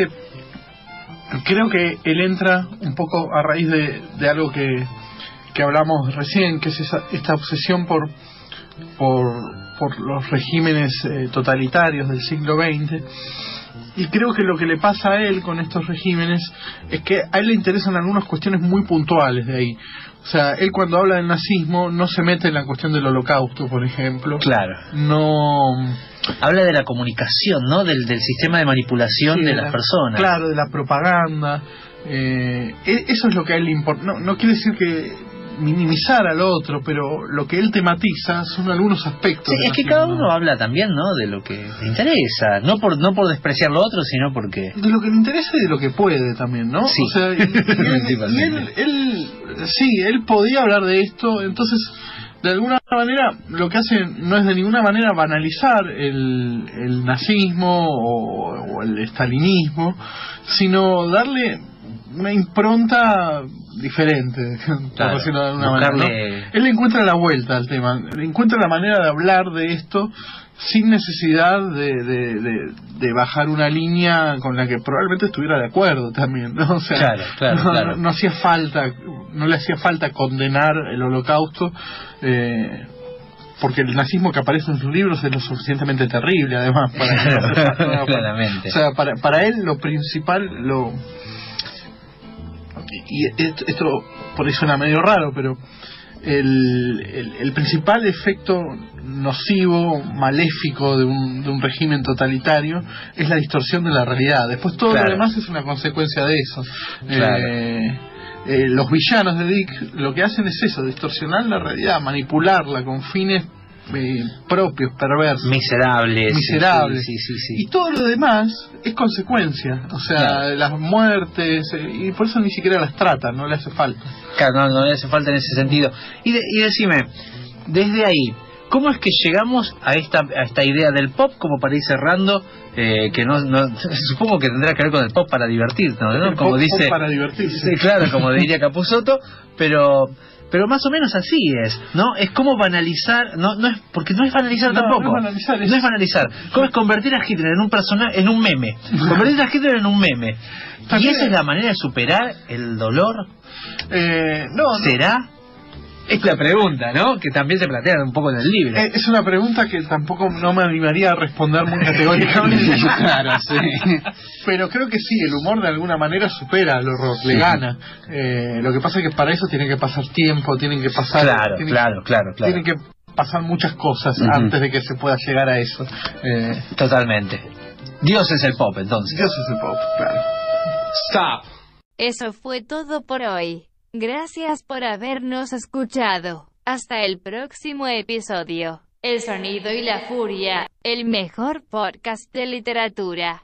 [SPEAKER 3] creo que él entra un poco a raíz de, de algo que, que hablamos recién, que es esa, esta obsesión por, por, por los regímenes eh, totalitarios del siglo XX. Y creo que lo que le pasa a él con estos regímenes es que a él le interesan algunas cuestiones muy puntuales de ahí. O sea, él cuando habla del nazismo no se mete en la cuestión del holocausto, por ejemplo.
[SPEAKER 2] claro
[SPEAKER 3] No...
[SPEAKER 2] habla de la comunicación no del, del sistema de manipulación
[SPEAKER 3] Sí,
[SPEAKER 2] de
[SPEAKER 3] de
[SPEAKER 2] las
[SPEAKER 3] la-
[SPEAKER 2] personas
[SPEAKER 3] Claro, de la propaganda. eh, e- eso es lo que a él le importa. No, no quiere decir que minimizar al otro, pero lo que él tematiza son algunos aspectos.
[SPEAKER 2] Sí, es que cada uno habla también no de lo que le interesa no por no por despreciar lo otro sino porque
[SPEAKER 3] De lo que le interesa y de lo que puede también, ¿no?
[SPEAKER 2] Sí.
[SPEAKER 3] O sea, y, y él, y
[SPEAKER 2] Principalmente.
[SPEAKER 3] él- él- sí, él podía hablar de esto, entonces, de alguna manera, lo que hace no es de ninguna manera banalizar el, el nazismo o, o el estalinismo, sino darle una impronta diferente, por
[SPEAKER 2] Claro,
[SPEAKER 3] decirlo de alguna manera. Él le encuentra la vuelta al tema, le encuentra la manera de hablar de esto sin necesidad de, de, de- de bajar una línea con la que probablemente estuviera de acuerdo también, ¿no? O sea,
[SPEAKER 2] Claro, claro,
[SPEAKER 3] no,
[SPEAKER 2] claro.
[SPEAKER 3] no- no hacía falta, no le hacía falta condenar el holocausto, eh, porque el nazismo que aparece en sus libros es lo suficientemente terrible, además, para sea, para, para él lo principal, lo y esto, esto por ahí suena medio raro, pero el, el, el principal efecto nocivo, maléfico de un, de un régimen totalitario es la distorsión de la realidad. Después todo
[SPEAKER 2] Claro.
[SPEAKER 3] lo demás es una consecuencia de eso.
[SPEAKER 2] Claro.
[SPEAKER 3] Eh, eh, los villanos de Dick lo que hacen es eso, distorsionar la realidad, manipularla con fines eh, propios, perversos
[SPEAKER 2] miserables
[SPEAKER 3] miserables.
[SPEAKER 2] sí, sí, sí,
[SPEAKER 3] Y todo lo demás es consecuencia. O sea,
[SPEAKER 2] Claro.
[SPEAKER 3] las muertes, eh, y por eso ni siquiera las tratan, no le hace falta.
[SPEAKER 2] Claro, no, no le hace falta en ese sentido. Y, de- y decime, desde ahí, ¿cómo es que llegamos a esta, a esta idea del pop como para ir cerrando? eh, que no, no- supongo que tendrá que ver con el pop para divertirnos, ¿no?
[SPEAKER 3] El
[SPEAKER 2] Como
[SPEAKER 3] pop-
[SPEAKER 2] dice,
[SPEAKER 3] pop para divertirse.
[SPEAKER 2] Sí, claro, como diría Capusotto, pero pero más o menos así es, ¿no? Es como banalizar, no no es porque no es banalizar
[SPEAKER 3] No,
[SPEAKER 2] tampoco.
[SPEAKER 3] no es banalizar, es-
[SPEAKER 2] No es banalizar. ¿Cómo es convertir a Hitler en un personaje, en un meme? Convertir a Hitler en un meme. ¿Y esa es la manera de superar el dolor?
[SPEAKER 3] Eh, no,
[SPEAKER 2] ¿Será? Es la pregunta, ¿no? Que también se plantea un poco en el libro.
[SPEAKER 3] Eh, es una pregunta que tampoco no me animaría a responder muy categóricamente.
[SPEAKER 1] claro, sí.
[SPEAKER 3] Pero creo que sí, el humor de alguna manera supera al horror, le gana. Eh, lo que pasa es que para eso tiene que pasar tiempo, tienen que pasar...
[SPEAKER 2] Claro,
[SPEAKER 3] tienen-
[SPEAKER 2] claro, claro, claro.
[SPEAKER 3] Tienen que pasar muchas cosas antes de que se pueda llegar a eso. Eh,
[SPEAKER 2] Totalmente. Dios es el pop, entonces.
[SPEAKER 3] Dios es el pop, claro.
[SPEAKER 2] Stop.
[SPEAKER 8] Eso fue todo por hoy. Gracias por habernos escuchado. Hasta el próximo episodio. El sonido y la furia, el mejor podcast de literatura.